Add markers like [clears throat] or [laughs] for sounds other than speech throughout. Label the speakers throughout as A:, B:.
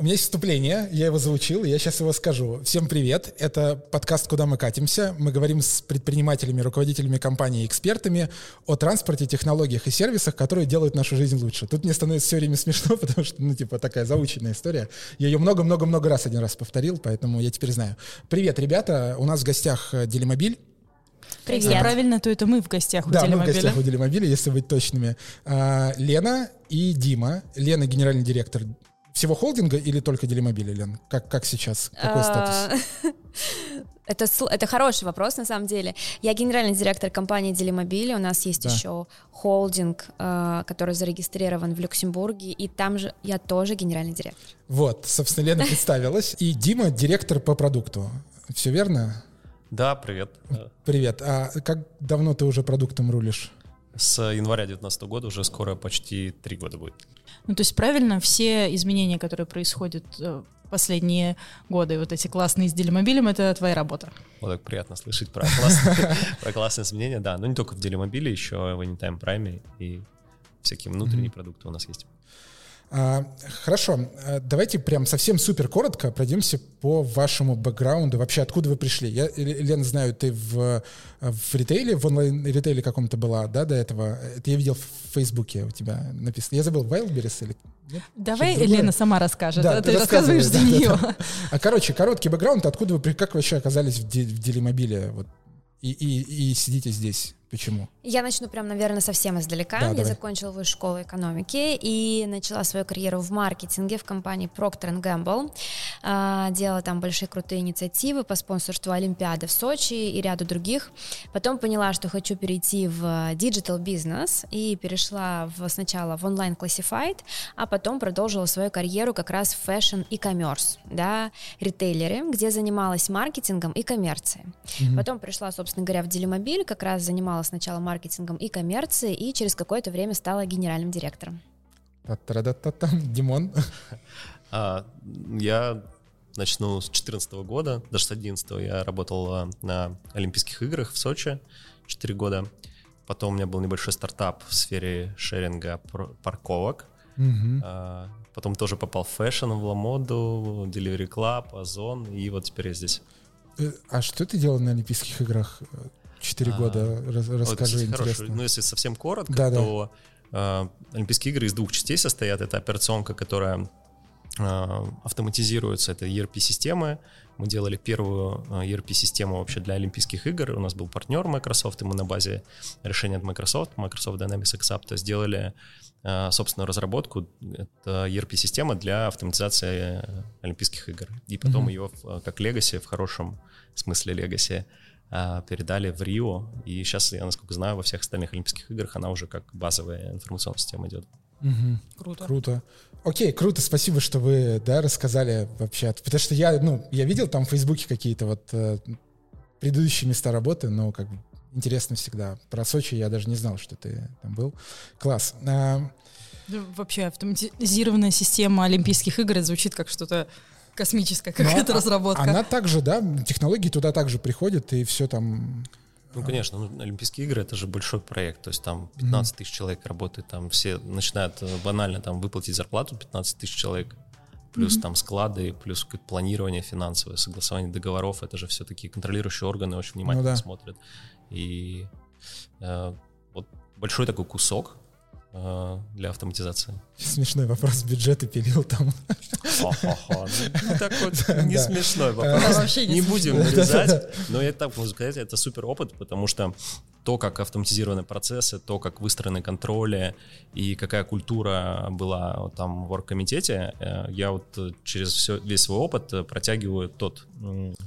A: У меня есть вступление, я его заучил, я сейчас его скажу. Всем привет, это подкаст «Куда мы катимся». Мы говорим с предпринимателями, руководителями компаний и экспертами о транспорте, технологиях и сервисах, которые делают нашу жизнь лучше. Тут мне становится все время смешно, [laughs] потому что, ну, типа, такая заученная история. Я ее много-много-много раз один раз повторил, поэтому я теперь знаю. Привет, ребята, у нас в гостях э, Делимобиль.
B: Привет. Если правильно, то это мы в гостях у
A: да,
B: Делимобиля.
A: мы в гостях у Делимобиля, если быть точными. А, Лена и Дима. Лена — генеральный директор всего холдинга или только Делимобиля, Лен? Как, как сейчас? Какой статус? [laughs]
C: Это, это хороший вопрос, на самом деле. Я генеральный директор компании Делимобили. У нас есть да. еще холдинг, э, который зарегистрирован в Люксембурге, и там же я тоже генеральный директор.
A: Вот, собственно, Лена [laughs] представилась. И Дима директор по продукту. Все верно?
D: Да, привет.
A: Привет. А как давно ты уже продуктом рулишь?
D: С января 2019 года уже скоро почти три года будет.
B: Ну, то есть правильно, все изменения, которые происходят э, последние годы, вот эти классные с делимобилем, это твоя работа.
D: Вот так приятно слышать про классные, [laughs] про классные изменения, да. Но не только в делимобиле, еще в Anytime Prime и всякие внутренние продукты у нас есть.
A: А, хорошо, а, давайте прям совсем супер коротко пройдемся по вашему бэкграунду. Вообще, откуда вы пришли? Я, Лен, знаю, ты в, в ритейле, в онлайн-ритейле каком-то была, да, до этого? Это я видел в Фейсбуке у тебя написано. Я забыл, Wildberries или...
B: Нет? Давай Лена сама расскажет, да, а ты рассказываешь за да, нее. Да, да.
A: А, короче, короткий бэкграунд, откуда вы, как вообще оказались в, в Делимобиле вот, и, и, и сидите здесь? Почему?
C: Я начну прям, наверное, совсем издалека. Да, я давай. закончила высшую школу экономики и начала свою карьеру в маркетинге в компании Procter Gamble. А, делала там большие крутые инициативы по спонсорству Олимпиады в Сочи и ряду других. Потом поняла, что хочу перейти в digital бизнес и перешла в, сначала в онлайн classified, а потом продолжила свою карьеру как раз в fashion и commerce, да, ритейлеры, где занималась маркетингом и коммерцией. Угу. Потом пришла, собственно говоря, в Делимобиль, как раз занималась занималась сначала маркетингом и коммерцией, и через какое-то время стала генеральным директором. [laughs]
A: Димон? [laughs]
D: А, я начну с 2014 года, даже с 2011 я работал а, на Олимпийских играх в Сочи 4 года. Потом у меня был небольшой стартап в сфере шеринга парковок. Угу. Потом тоже попал в fashion, в Ламоду, Delivery Club, Озон, и вот теперь я здесь.
A: Э, а что ты делал на Олимпийских играх? Четыре а, года, расскажи, вот, интересно. Хороший.
D: Ну, если совсем коротко, да, то да. Э, Олимпийские игры из двух частей состоят. Это операционка, которая э, автоматизируется, это ERP-системы. Мы делали первую ERP-систему э, вообще для Олимпийских игр. У нас был партнер Microsoft, и мы на базе решения от Microsoft, Microsoft Dynamics Exapta, сделали э, собственную разработку. Это ERP-система для автоматизации Олимпийских игр. И потом mm-hmm. ее как легаси, в хорошем смысле легаси, а, передали в Рио, и сейчас, я насколько знаю, во всех остальных Олимпийских играх она уже как базовая информационная система идет.
A: Угу. Круто. Круто. Окей, круто, спасибо, что вы, да, рассказали вообще. Потому что я, ну, я видел там в Фейсбуке какие-то вот э, предыдущие места работы, но как бы интересно всегда. Про Сочи я даже не знал, что ты там был. Класс. А...
B: Вообще автоматизированная система Олимпийских игр звучит как что-то космическая какая-то ну, разработка.
A: Она также, да, технологии туда также приходят, и все там...
D: Ну, конечно, ну, Олимпийские игры это же большой проект, то есть там 15 тысяч человек работает, там все начинают э, банально там выплатить зарплату 15 тысяч человек, плюс mm-hmm. там склады, плюс планирование финансовое, согласование договоров, это же все такие контролирующие органы очень внимательно ну, да. смотрят. И э, вот большой такой кусок для автоматизации?
A: Смешной вопрос, бюджеты пилил там.
D: Ну, такой не смешной вопрос. Не будем вырезать, но я так могу сказать, это супер опыт, потому что то, как автоматизированы процессы, то, как выстроены контроли и какая культура была там в оргкомитете, э, я вот через все, весь свой опыт протягиваю тот,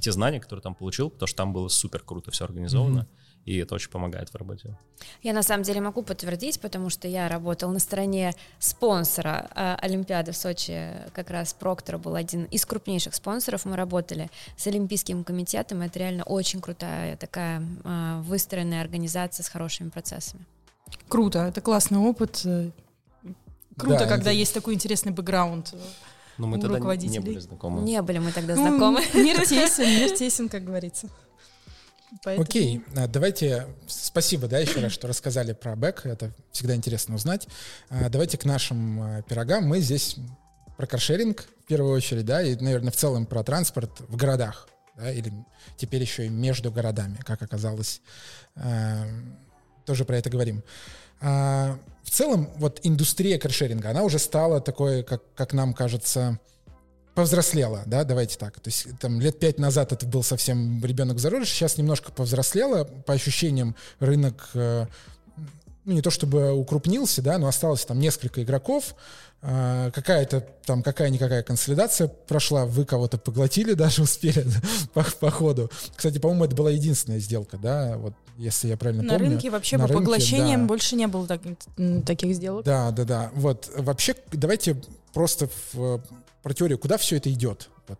D: те знания, которые там получил, потому что там было супер круто все организовано. Mm-hmm и это очень помогает в работе.
C: Я на самом деле могу подтвердить, потому что я работала на стороне спонсора э, Олимпиады в Сочи, как раз Проктор был один из крупнейших спонсоров, мы работали с Олимпийским комитетом, это реально очень крутая такая э, выстроенная организация с хорошими процессами.
B: Круто, это классный опыт. Круто, да, когда это... есть такой интересный бэкграунд.
D: Но мы тогда не были знакомы.
C: Не были мы тогда знакомы.
B: Ну, мир тесен, мир тесен, как говорится.
A: Поэтому... Окей, а, давайте, спасибо, да, еще раз, что рассказали про бэк, это всегда интересно узнать. А, давайте к нашим а, пирогам. Мы здесь про каршеринг в первую очередь, да, и, наверное, в целом про транспорт в городах, да, или теперь еще и между городами, как оказалось. Тоже про это говорим. В целом, вот индустрия каршеринга, она уже стала такой, как, как нам кажется, повзрослела, да, давайте так. То есть там лет пять назад это был совсем ребенок в зародыше, сейчас немножко повзрослела, по ощущениям рынок э, ну, не то чтобы укрупнился, да, но осталось там несколько игроков, а, какая-то там какая-никакая консолидация прошла, вы кого-то поглотили [laughs] даже успели по, по ходу. Кстати, по-моему, это была единственная сделка, да, вот если я правильно
B: на
A: помню.
B: На рынке вообще на по рынке, поглощениям да. больше не было так, таких сделок.
A: Да, да, да. Вот вообще давайте просто в, про теорию, куда все это идет. Вот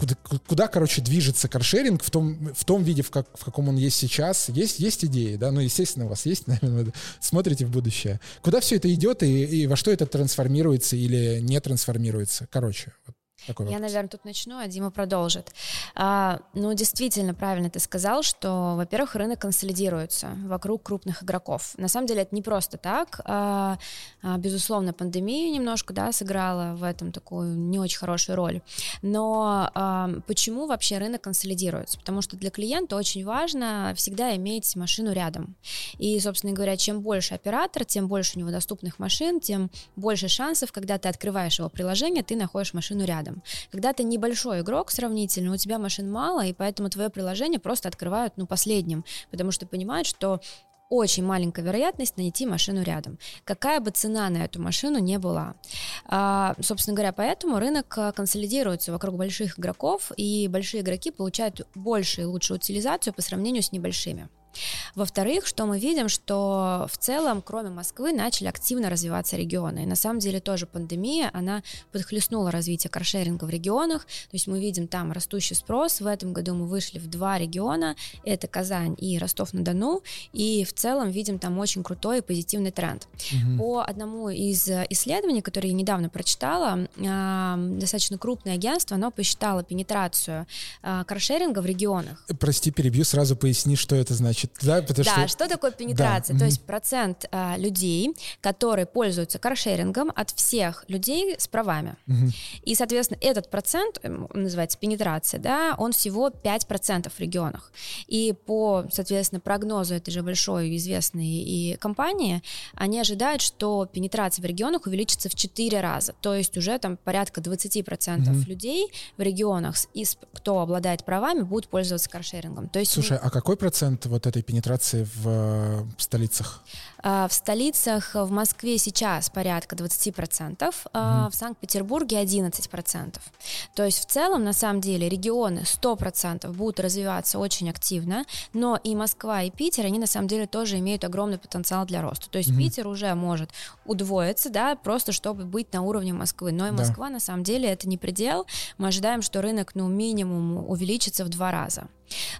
A: куда, куда, короче, движется каршеринг в том, в том виде, в, как, в каком он есть сейчас. Есть, есть идеи, да, ну, естественно, у вас есть, [laughs] наверное, смотрите в будущее. Куда все это идет и, и во что это трансформируется или не трансформируется? Короче, вот
C: такой Я, вопрос. наверное, тут начну, а Дима продолжит. А, ну, действительно, правильно ты сказал, что, во-первых, рынок консолидируется вокруг крупных игроков. На самом деле это не просто так. А, а, безусловно, пандемия немножко да, сыграла в этом такую не очень хорошую роль. Но а, почему вообще рынок консолидируется? Потому что для клиента очень важно всегда иметь машину рядом. И, собственно говоря, чем больше оператор, тем больше у него доступных машин, тем больше шансов, когда ты открываешь его приложение, ты находишь машину рядом Когда ты небольшой игрок сравнительно, у тебя машин мало, и поэтому твое приложение просто открывают, ну, последним, потому что понимают, что очень маленькая вероятность найти машину рядом, какая бы цена на эту машину не была. А, собственно говоря, поэтому рынок а, консолидируется вокруг больших игроков, и большие игроки получают больше и лучшую утилизацию по сравнению с небольшими. Во-вторых, что мы видим, что в целом, кроме Москвы, начали активно развиваться регионы. И на самом деле тоже пандемия, она подхлестнула развитие каршеринга в регионах. То есть мы видим там растущий спрос. В этом году мы вышли в два региона. Это Казань и Ростов-на-Дону. И в целом видим там очень крутой и позитивный тренд. Угу. По одному из исследований, которые я недавно прочитала, достаточно крупное агентство, оно посчитало пенетрацию а, каршеринга в регионах.
A: Прости, перебью, сразу поясни, что это значит значит, да?
C: Потому да, что... что такое пенетрация? Да. То есть процент а, людей, которые пользуются каршерингом от всех людей с правами. Угу. И, соответственно, этот процент, называется пенетрация, да, он всего 5% в регионах. И по, соответственно, прогнозу этой же большой известной и компании, они ожидают, что пенетрация в регионах увеличится в 4 раза. То есть уже там порядка 20% угу. людей в регионах, из, кто обладает правами, будут пользоваться каршерингом. То есть,
A: Слушай, а какой процент вот этой пенетрации в, э, столицах?
C: А, в столицах в Москве сейчас порядка 20%, mm-hmm. в Санкт-Петербурге 11%. То есть в целом, на самом деле, регионы 100% будут развиваться очень активно, но и Москва, и Питер, они на самом деле тоже имеют огромный потенциал для роста. То есть mm-hmm. Питер уже может удвоиться, да, просто чтобы быть на уровне Москвы. Но и Москва, да. на самом деле, это не предел. Мы ожидаем, что рынок, ну, минимум увеличится в два раза.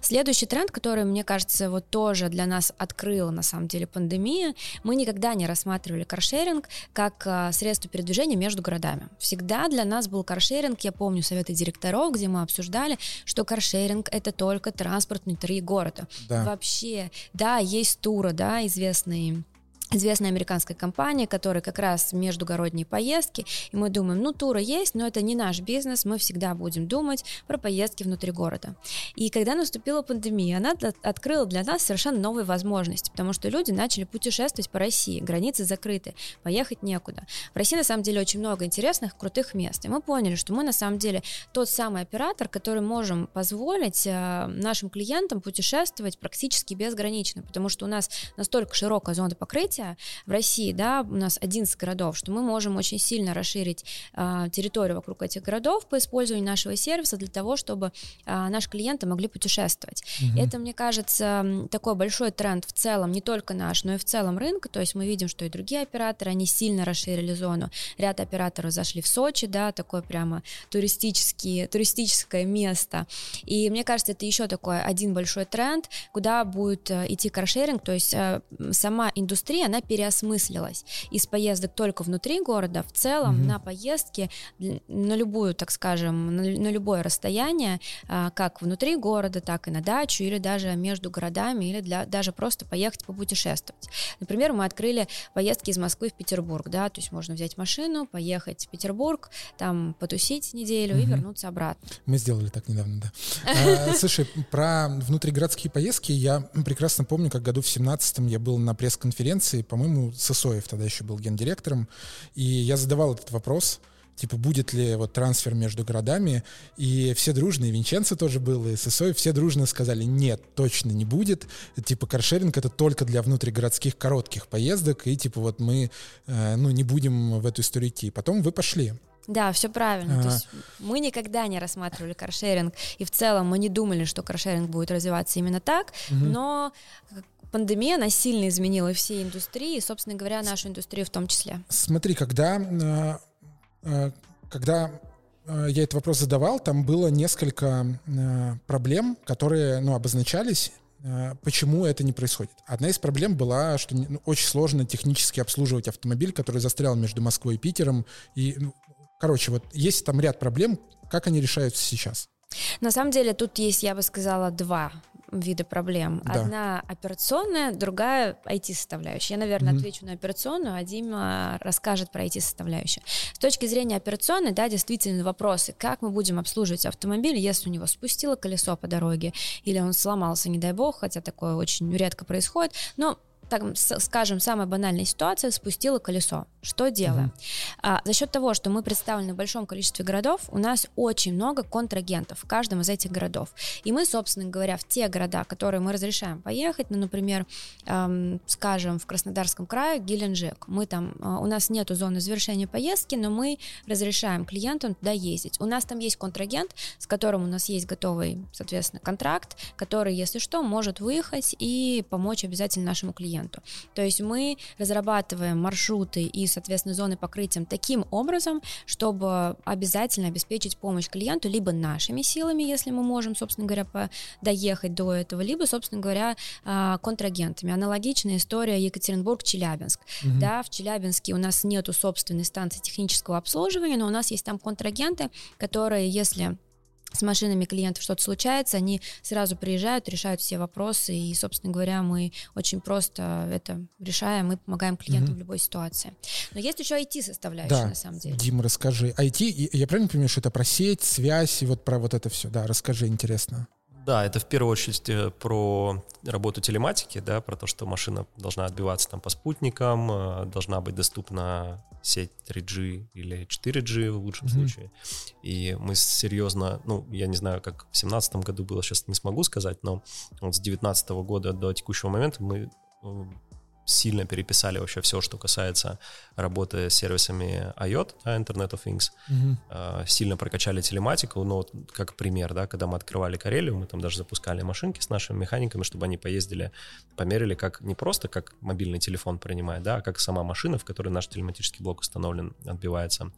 C: Следующий тренд, который, мне кажется, вот тоже для нас открыла на самом деле пандемия, мы никогда не рассматривали каршеринг как а, средство передвижения между городами. Всегда для нас был каршеринг, я помню советы директоров, где мы обсуждали, что каршеринг это только транспорт внутри города. Да. Вообще, да, есть туры, да, известные известная американская компания, которая как раз междугородние поездки, и мы думаем, ну, туры есть, но это не наш бизнес, мы всегда будем думать про поездки внутри города. И когда наступила пандемия, она открыла для нас совершенно новые возможности, потому что люди начали путешествовать по России, границы закрыты, поехать некуда. В России, на самом деле, очень много интересных, крутых мест, и мы поняли, что мы, на самом деле, тот самый оператор, который можем позволить э, нашим клиентам путешествовать практически безгранично, потому что у нас настолько широкая зона покрытия, развития в России, да, у нас 11 городов, что мы можем очень сильно расширить э, территорию вокруг этих городов по использованию нашего сервиса для того, чтобы э, наши клиенты могли путешествовать. Угу. Это, мне кажется, такой большой тренд в целом, не только наш, но и в целом рынка, то есть мы видим, что и другие операторы, они сильно расширили зону. Ряд операторов зашли в Сочи, да, такое прямо туристические, туристическое место. И мне кажется, это еще такой один большой тренд, куда будет э, идти каршеринг, то есть э, сама индустрия, она переосмыслилась из поездок только внутри города в целом угу. на поездки на любую, так скажем, на, на любое расстояние, а, как внутри города, так и на дачу или даже между городами или для даже просто поехать попутешествовать. Например, мы открыли поездки из Москвы в Петербург, да, то есть можно взять машину, поехать в Петербург, там потусить неделю угу. и вернуться обратно.
A: Мы сделали так недавно, да. [laughs] А, слушай, про внутригородские поездки я прекрасно помню, как году в 17-м я был на пресс-конференции, по-моему, Сысоев тогда еще был гендиректором, и я задавал этот вопрос, типа, будет ли вот трансфер между городами, и все дружно, и Винченцо тоже был, и Сысоев, все дружно сказали, нет, точно не будет, типа, каршеринг это только для внутригородских коротких поездок, и типа вот мы, э, ну, не будем в эту историю идти. Потом вы пошли.
C: Да, все правильно. А-а-а. То есть мы никогда не рассматривали каршеринг, и в целом мы не думали, что каршеринг будет развиваться именно так, угу. но пандемия, она сильно изменила все индустрии, и, собственно говоря, нашу индустрию в том числе.
A: Смотри, когда, э, э, когда э, я этот вопрос задавал, там было несколько проблем, которые ну, обозначались, почему это не происходит. Одна из проблем была, что ну, очень сложно технически обслуживать автомобиль, который застрял между Москвой и Питером, и ну, Короче, вот есть там ряд проблем, как они решаются сейчас?
C: На самом деле тут есть, я бы сказала, два вида проблем. Да. Одна операционная, другая IT-составляющая. Я, наверное, mm-hmm. отвечу на операционную, а Дима расскажет про IT-составляющую. С точки зрения операционной, да, действительно вопросы, как мы будем обслуживать автомобиль, если у него спустило колесо по дороге, или он сломался, не дай бог, хотя такое очень редко происходит, но так скажем, самая банальная ситуация, спустила колесо. Что делаем? Угу. А, за счет того, что мы представлены в большом количестве городов, у нас очень много контрагентов в каждом из этих городов. И мы, собственно говоря, в те города, которые мы разрешаем поехать, ну, например, эм, скажем, в Краснодарском крае, Геленджик, мы там, э, у нас нету зоны завершения поездки, но мы разрешаем клиентам туда ездить. У нас там есть контрагент, с которым у нас есть готовый, соответственно, контракт, который, если что, может выехать и помочь обязательно нашему клиенту. То есть мы разрабатываем маршруты и, соответственно, зоны покрытия таким образом, чтобы обязательно обеспечить помощь клиенту либо нашими силами, если мы можем, собственно говоря, доехать до этого, либо, собственно говоря, а, контрагентами. Аналогичная история Екатеринбург-Челябинск. Угу. Да, в Челябинске у нас нету собственной станции технического обслуживания, но у нас есть там контрагенты, которые, если с машинами клиентов что-то случается, они сразу приезжают, решают все вопросы, и, собственно говоря, мы очень просто это решаем, мы помогаем клиентам mm-hmm. в любой ситуации. Но есть еще IT-составляющая, да. на самом деле.
A: Дим, расскажи. IT, я правильно понимаю, что это про сеть, связь и вот про вот это все? Да, расскажи, интересно.
D: Да, это в первую очередь э, про работу телематики, да, про то, что машина должна отбиваться там по спутникам, э, должна быть доступна сеть 3G или 4G в лучшем mm-hmm. случае. И мы серьезно, ну, я не знаю, как в 2017 году было, сейчас не смогу сказать, но вот с 2019 года до текущего момента мы э, сильно переписали вообще все, что касается работы с сервисами IoT, Internet of Things, mm-hmm. сильно прокачали телематику, ну, вот как пример, да, когда мы открывали Карелию, мы там даже запускали машинки с нашими механиками, чтобы они поездили, померили, как не просто как мобильный телефон принимает, да, а как сама машина, в которой наш телематический блок установлен, отбивается.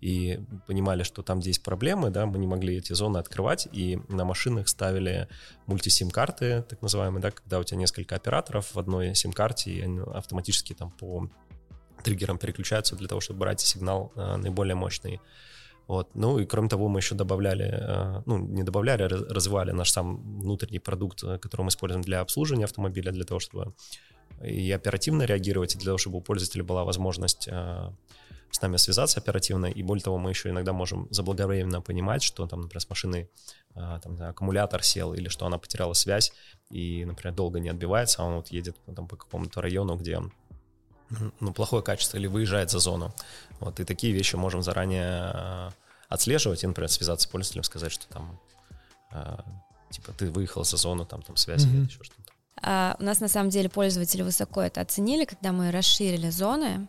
D: И понимали, что там, где есть проблемы, да, мы не могли эти зоны открывать, и на машинах ставили мультисим-карты, так называемые, да, когда у тебя несколько операторов в одной сим-карте, и они автоматически там по триггерам переключаются для того, чтобы брать сигнал э, наиболее мощный. Вот. Ну и кроме того, мы еще добавляли, э, ну не добавляли, а развивали наш сам внутренний продукт, э, который мы используем для обслуживания автомобиля, для того, чтобы и оперативно реагировать, и для того, чтобы у пользователя была возможность с нами связаться оперативно, и более того, мы еще иногда можем заблаговременно понимать, что там, например, с машиной э, там, аккумулятор сел, или что она потеряла связь, и, например, долго не отбивается, а он вот едет там, по какому-то району, где ну, плохое качество, или выезжает за зону. Вот, и такие вещи можем заранее э, отслеживать, и, например, связаться с пользователем, сказать, что там, э, типа, ты выехал за зону, там, там связь mm-hmm. или еще что-то.
C: Uh, у нас на самом деле пользователи высоко это оценили, когда мы расширили зоны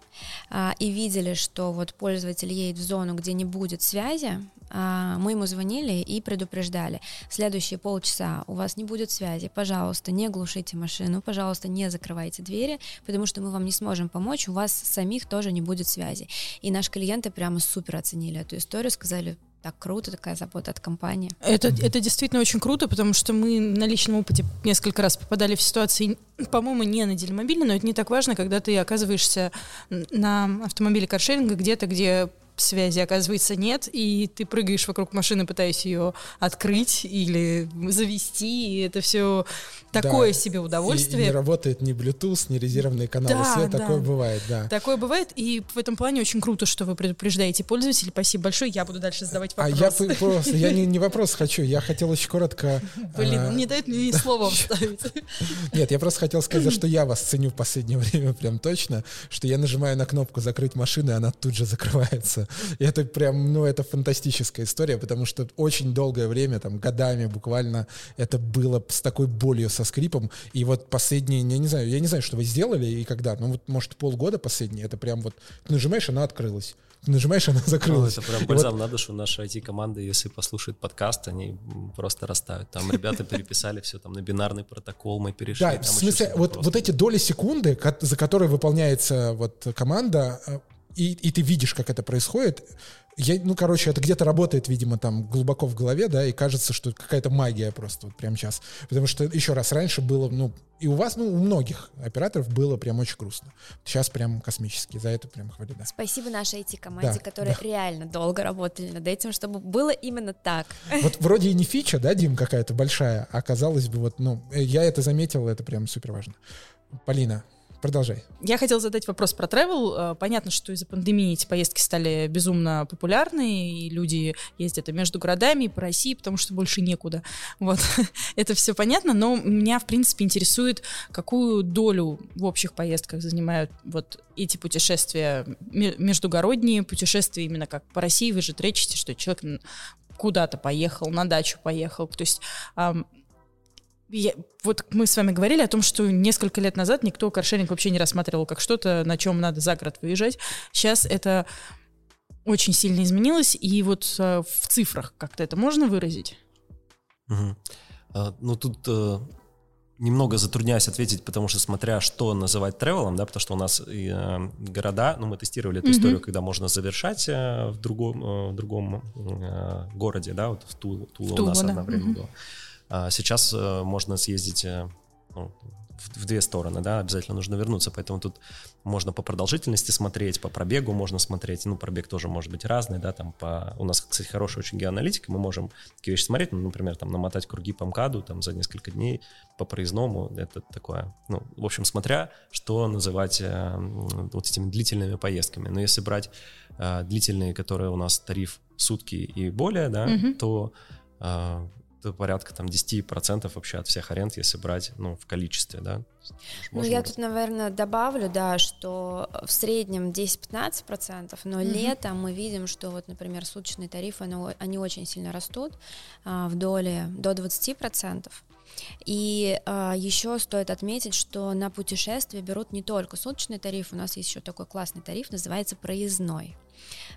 C: uh, и видели, что вот пользователь едет в зону, где не будет связи, uh, мы ему звонили и предупреждали. Следующие полчаса у вас не будет связи, пожалуйста, не глушите машину, пожалуйста, не закрывайте двери, потому что мы вам не сможем помочь, у вас самих тоже не будет связи. И наши клиенты прямо супер оценили эту историю, сказали, так круто, такая забота от компании.
B: Это, это действительно очень круто, потому что мы на личном опыте несколько раз попадали в ситуации, по-моему, не на делимобиле, но это не так важно, когда ты оказываешься на автомобиле каршеринга где-то, где связи, оказывается, нет, и ты прыгаешь вокруг машины, пытаясь ее открыть или завести, и это все такое да. себе удовольствие.
A: И, и не работает ни Bluetooth, ни резервные каналы да, света, да. такое бывает, да.
B: Такое бывает, и в этом плане очень круто, что вы предупреждаете пользователей. Спасибо большое, я буду дальше задавать вопросы.
A: А я просто, я не, не вопрос хочу, я хотел очень коротко... [laughs]
B: Блин, а... не дает мне ни слова [laughs] вставить. [laughs]
A: Нет, я просто хотел сказать, за что я вас ценю в последнее время прям точно, что я нажимаю на кнопку «закрыть машину», и она тут же закрывается. Это прям, ну, это фантастическая история, потому что очень долгое время, там, годами буквально, это было с такой болью, со скрипом. И вот последние, я не знаю, я не знаю, что вы сделали и когда, ну, вот, может, полгода последние, это прям вот, ты нажимаешь, она открылась нажимаешь, она закрылась.
D: Ну, это прям бальзам вот... надо, что наша IT-команда, если послушает подкаст, они просто растают. Там ребята переписали все там на бинарный протокол, мы перешли.
A: Да, в смысле, вот, вот эти доли секунды, за которые выполняется вот команда, э, и, и ты видишь, как это происходит. Я, ну, короче, это где-то работает, видимо, там глубоко в голове, да, и кажется, что какая-то магия просто вот прямо сейчас. Потому что, еще раз, раньше было, ну, и у вас, ну, у многих операторов было прям очень грустно. Сейчас прям космически, за это прям хвалю, да.
C: Спасибо нашей IT-команде, да, которые да. реально долго работали над этим, чтобы было именно так.
A: Вот вроде и не фича, да, Дим, какая-то большая, а казалось бы, вот, ну, я это заметил, это прям супер важно. Полина, Продолжай.
B: Я хотела задать вопрос про travel. Э, понятно, что из-за пандемии эти поездки стали безумно популярны, и люди ездят и между городами, и по России, потому что больше некуда. Вот. [laughs] Это все понятно, но меня, в принципе, интересует, какую долю в общих поездках занимают вот эти путешествия, междугородние путешествия именно как по России. Вы же тречите, что человек куда-то поехал, на дачу поехал. То есть я, вот мы с вами говорили о том, что несколько лет назад никто каршеринг вообще не рассматривал как что-то, на чем надо за город выезжать. Сейчас это очень сильно изменилось, и вот э, в цифрах как-то это можно выразить?
D: Угу. А, ну тут э, немного затрудняюсь ответить, потому что смотря что называть тревелом, да, потому что у нас э, города, ну мы тестировали эту mm-hmm. историю, когда можно завершать э, в другом, э, в другом э, городе, да, вот в Тулу, Тула, в Тула у нас да. одно время mm-hmm. было. А сейчас э, можно съездить э, ну, в, две стороны, да, обязательно нужно вернуться, поэтому тут можно по продолжительности смотреть, по пробегу можно смотреть, ну, пробег тоже может быть разный, да, там по... У нас, кстати, хорошая очень геоаналитика, мы можем такие вещи смотреть, ну, например, там намотать круги по МКАДу там за несколько дней по проездному, это такое, ну, в общем, смотря, что называть э, вот этими длительными поездками, но если брать э, длительные, которые у нас тариф сутки и более, да, mm-hmm. то э, порядка там 10% вообще от всех аренд, если брать, ну, в количестве, да.
C: Ну, я тут, наверное, добавлю, да, что в среднем 10-15%, но mm-hmm. летом мы видим, что вот, например, суточные тарифы, они, они очень сильно растут а, в доле до 20%. И а, еще стоит отметить, что на путешествие берут не только суточный тариф, у нас есть еще такой классный тариф, называется проездной.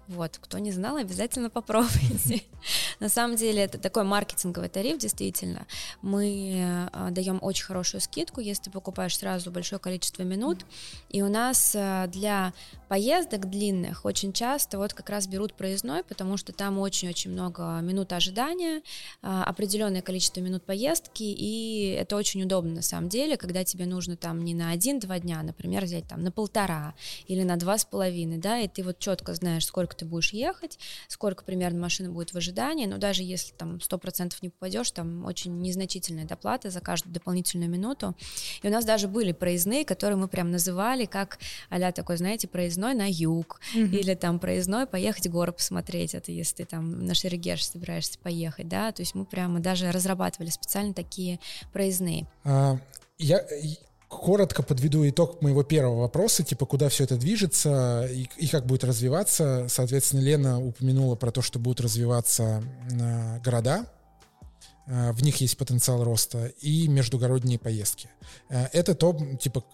C: Вот, кто не знал, обязательно попробуйте. [laughs] На самом деле это такой маркетинговый тариф, действительно. Мы э, даем очень хорошую скидку, если ты покупаешь сразу большое количество минут. И у нас э, для поездок длинных очень часто вот как раз берут проездной, потому что там очень-очень много минут ожидания, э, определенное количество минут поездки, и это очень удобно на самом деле, когда тебе нужно там не на один-два дня, например, взять там на полтора или на два с половиной, да, и ты вот четко знаешь, сколько ты будешь ехать, сколько примерно машина будет в ожидании, но даже если там 100% не попадешь, там очень незначительная доплата за каждую дополнительную минуту. И у нас даже были проездные, которые мы прям называли как а такой, знаете, проездной на юг, mm-hmm. или там проездной поехать горы посмотреть, это если ты там на Шерегеш собираешься поехать, да, то есть мы прямо даже разрабатывали специально такие проездные.
A: А, я коротко подведу итог моего первого вопроса, типа, куда все это движется и, и как будет развиваться. Соответственно, Лена упомянула про то, что будут развиваться э, города, э, в них есть потенциал роста, и междугородние поездки. Э, это то, типа,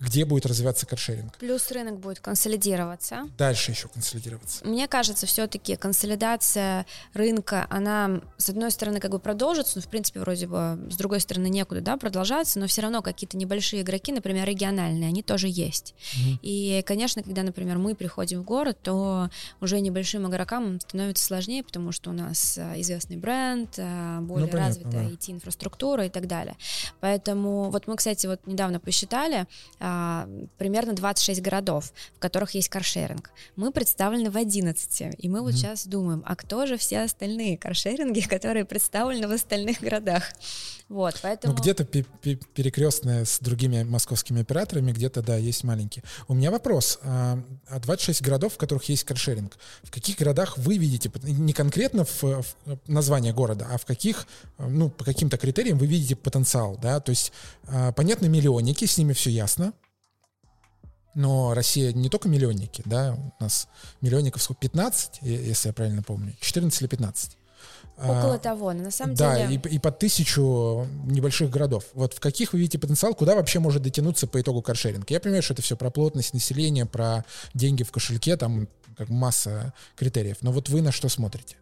A: где будет развиваться каршеринг.
C: Плюс рынок будет консолидироваться.
A: Дальше еще консолидироваться.
C: Мне кажется, все-таки консолидация рынка, она, с одной стороны, как бы продолжится, но, в принципе, вроде бы, с другой стороны, некуда, да, продолжаться, но все равно какие-то небольшие игроки, например, региональные, они тоже есть. Mm-hmm. И, конечно, когда, например, мы приходим в город, то уже небольшим игрокам становится сложнее, потому что у нас э, известный бренд, э, более ну, понятно, развитая да. IT-инфраструктура и так далее. Поэтому вот мы, кстати, вот недавно посчитали, а, примерно 26 городов, в которых есть каршеринг. Мы представлены в 11, и мы вот mm-hmm. сейчас думаем, а кто же все остальные каршеринги, [laughs] которые представлены в остальных городах? Вот, поэтому...
A: Ну, где-то перекрестная с другими московскими операторами, где-то, да, есть маленькие. У меня вопрос. А 26 а городов, в которых есть каршеринг, в каких городах вы видите, не конкретно в, в название города, а в каких, ну, по каким-то критериям вы видите потенциал, да? То есть, а, понятно, миллионники, с ними все ясно, но Россия не только миллионники, да, у нас миллионников сколько, 15, если я правильно помню, 14 или 15.
C: Около а, того, но на самом
A: да,
C: деле...
A: Да, и, и под тысячу небольших городов. Вот в каких вы видите потенциал, куда вообще может дотянуться по итогу каршеринг? Я понимаю, что это все про плотность населения, про деньги в кошельке, там как масса критериев. Но вот вы на что смотрите?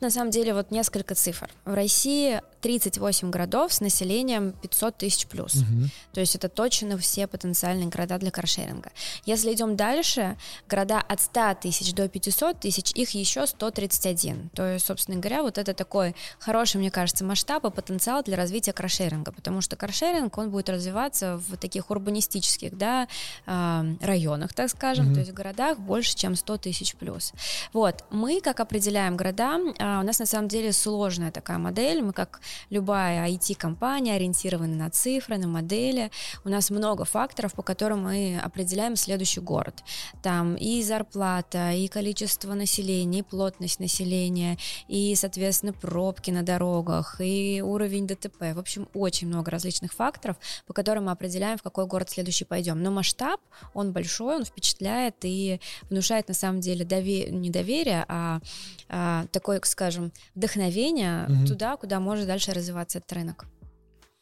C: На самом деле вот несколько цифр. В России 38 городов с населением 500 тысяч плюс. Угу. То есть это точно все потенциальные города для каршеринга. Если идем дальше, города от 100 тысяч до 500 тысяч, их еще 131. То есть, собственно говоря, вот это такой хороший, мне кажется, масштаб и потенциал для развития каршеринга, потому что каршеринг, он будет развиваться в таких урбанистических да, а, районах, так скажем, угу. то есть в городах больше, чем 100 тысяч плюс. Вот, мы как определяем города, а, у нас на самом деле сложная такая модель, мы как любая IT-компания ориентирована на цифры, на модели. У нас много факторов, по которым мы определяем следующий город. Там и зарплата, и количество населения, и плотность населения, и, соответственно, пробки на дорогах, и уровень ДТП. В общем, очень много различных факторов, по которым мы определяем, в какой город следующий пойдем. Но масштаб, он большой, он впечатляет и внушает на самом деле довер... не доверие, а, а такое, скажем, вдохновение угу. туда, куда может дальше развиваться этот рынок.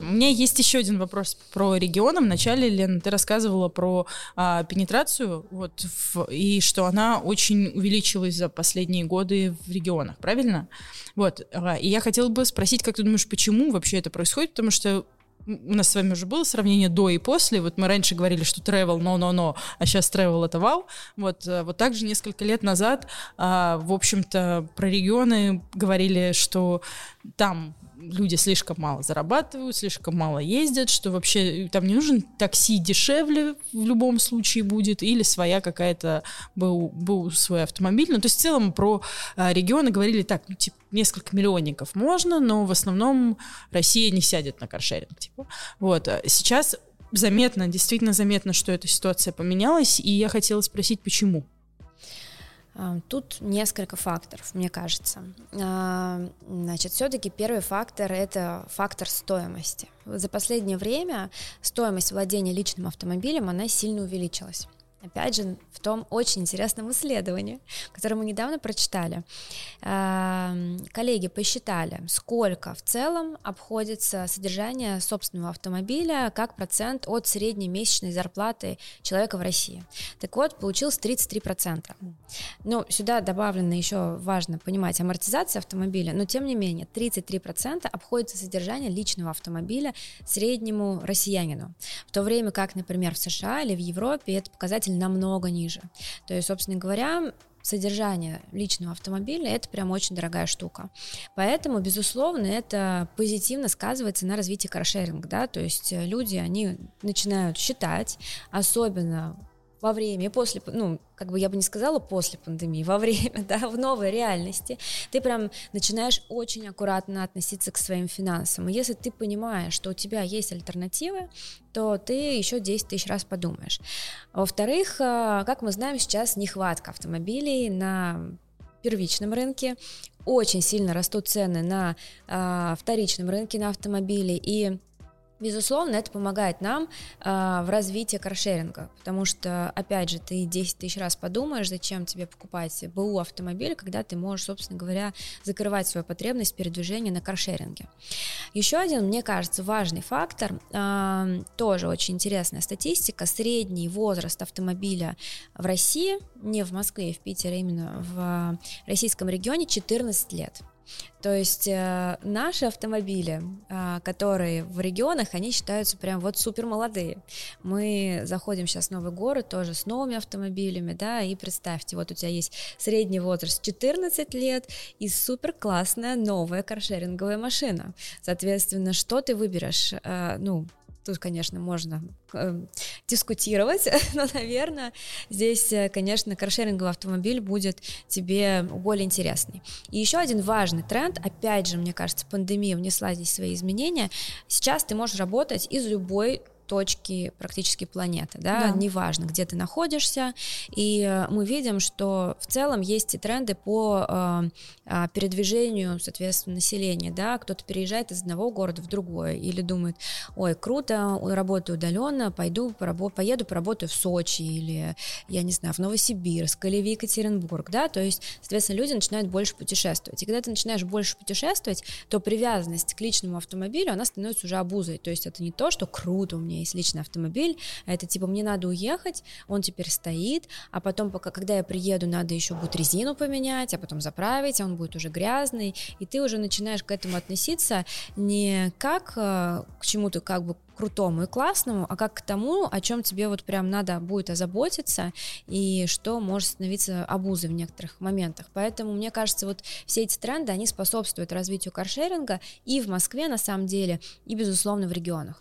B: У меня есть еще один вопрос про регионы. Вначале, Лен, ты рассказывала про а, пенетрацию, вот, в, и что она очень увеличилась за последние годы в регионах, правильно? Вот, а, и я хотела бы спросить, как ты думаешь, почему вообще это происходит? Потому что у нас с вами уже было сравнение до и после. Вот мы раньше говорили, что travel, но, но, но, а сейчас travel это вау. Вот, э, вот так же несколько лет назад, а, в общем-то, про регионы говорили, что там люди слишком мало зарабатывают, слишком мало ездят, что вообще там не нужен такси дешевле в любом случае будет, или своя какая-то был, был свой автомобиль. Ну, то есть в целом про а, регионы говорили так, ну, типа, несколько миллионников можно, но в основном Россия не сядет на каршеринг. Типа. Вот. А сейчас заметно, действительно заметно, что эта ситуация поменялась, и я хотела спросить, почему.
C: Тут несколько факторов, мне кажется. Значит, все-таки первый фактор – это фактор стоимости. За последнее время стоимость владения личным автомобилем, она сильно увеличилась. Опять же, в том очень интересном исследовании, которое мы недавно прочитали. Коллеги посчитали, сколько в целом обходится содержание собственного автомобиля как процент от средней месячной зарплаты человека в России. Так вот, получилось 33%. Ну, сюда добавлено еще, важно понимать, амортизация автомобиля, но тем не менее, 33% обходится содержание личного автомобиля среднему россиянину. В то время как, например, в США или в Европе это показатель намного ниже. То есть, собственно говоря, содержание личного автомобиля это прям очень дорогая штука. Поэтому, безусловно, это позитивно сказывается на развитии каршеринга, да, то есть люди, они начинают считать, особенно во время и после, ну, как бы я бы не сказала после пандемии, во время, [laughs] да, в новой реальности, ты прям начинаешь очень аккуратно относиться к своим финансам. И если ты понимаешь, что у тебя есть альтернативы, то ты еще 10 тысяч раз подумаешь. Во-вторых, э, как мы знаем, сейчас нехватка автомобилей на первичном рынке, очень сильно растут цены на а, вторичном рынке на автомобили, и Безусловно, это помогает нам э, в развитии каршеринга, потому что, опять же, ты 10 тысяч раз подумаешь, зачем тебе покупать БУ автомобиль, когда ты можешь, собственно говоря, закрывать свою потребность передвижения на каршеринге. Еще один, мне кажется, важный фактор, э, тоже очень интересная статистика, средний возраст автомобиля в России, не в Москве и в Питере, а именно в российском регионе 14 лет. То есть э, наши автомобили, э, которые в регионах, они считаются прям вот супер молодые. Мы заходим сейчас в новый город тоже с новыми автомобилями, да, и представьте, вот у тебя есть средний возраст 14 лет и супер классная новая каршеринговая машина. Соответственно, что ты выберешь? Э, ну, Тут, конечно, можно [laughs] э, дискутировать, но, наверное, здесь, конечно, каршеринговый автомобиль будет тебе более интересный. И еще один важный тренд, опять же, мне кажется, пандемия внесла здесь свои изменения. Сейчас ты можешь работать из любой точки практически планеты, да, да. неважно, где ты находишься, и э, мы видим, что в целом есть и тренды по э, э, передвижению, соответственно, населения, да, кто-то переезжает из одного города в другой, или думает, ой, круто, работаю удаленно, пойду, порабо- поеду, поработаю в Сочи, или, я не знаю, в Новосибирск, или в Екатеринбург, да, то есть, соответственно, люди начинают больше путешествовать, и когда ты начинаешь больше путешествовать, то привязанность к личному автомобилю, она становится уже обузой, то есть это не то, что круто, у меня меня есть личный автомобиль, это типа мне надо уехать, он теперь стоит, а потом, пока, когда я приеду, надо еще будет резину поменять, а потом заправить, а он будет уже грязный, и ты уже начинаешь к этому относиться не как э, к чему-то как бы крутому и классному, а как к тому, о чем тебе вот прям надо будет озаботиться и что может становиться обузой в некоторых моментах. Поэтому мне кажется, вот все эти тренды, они способствуют развитию каршеринга и в Москве на самом деле, и безусловно в регионах.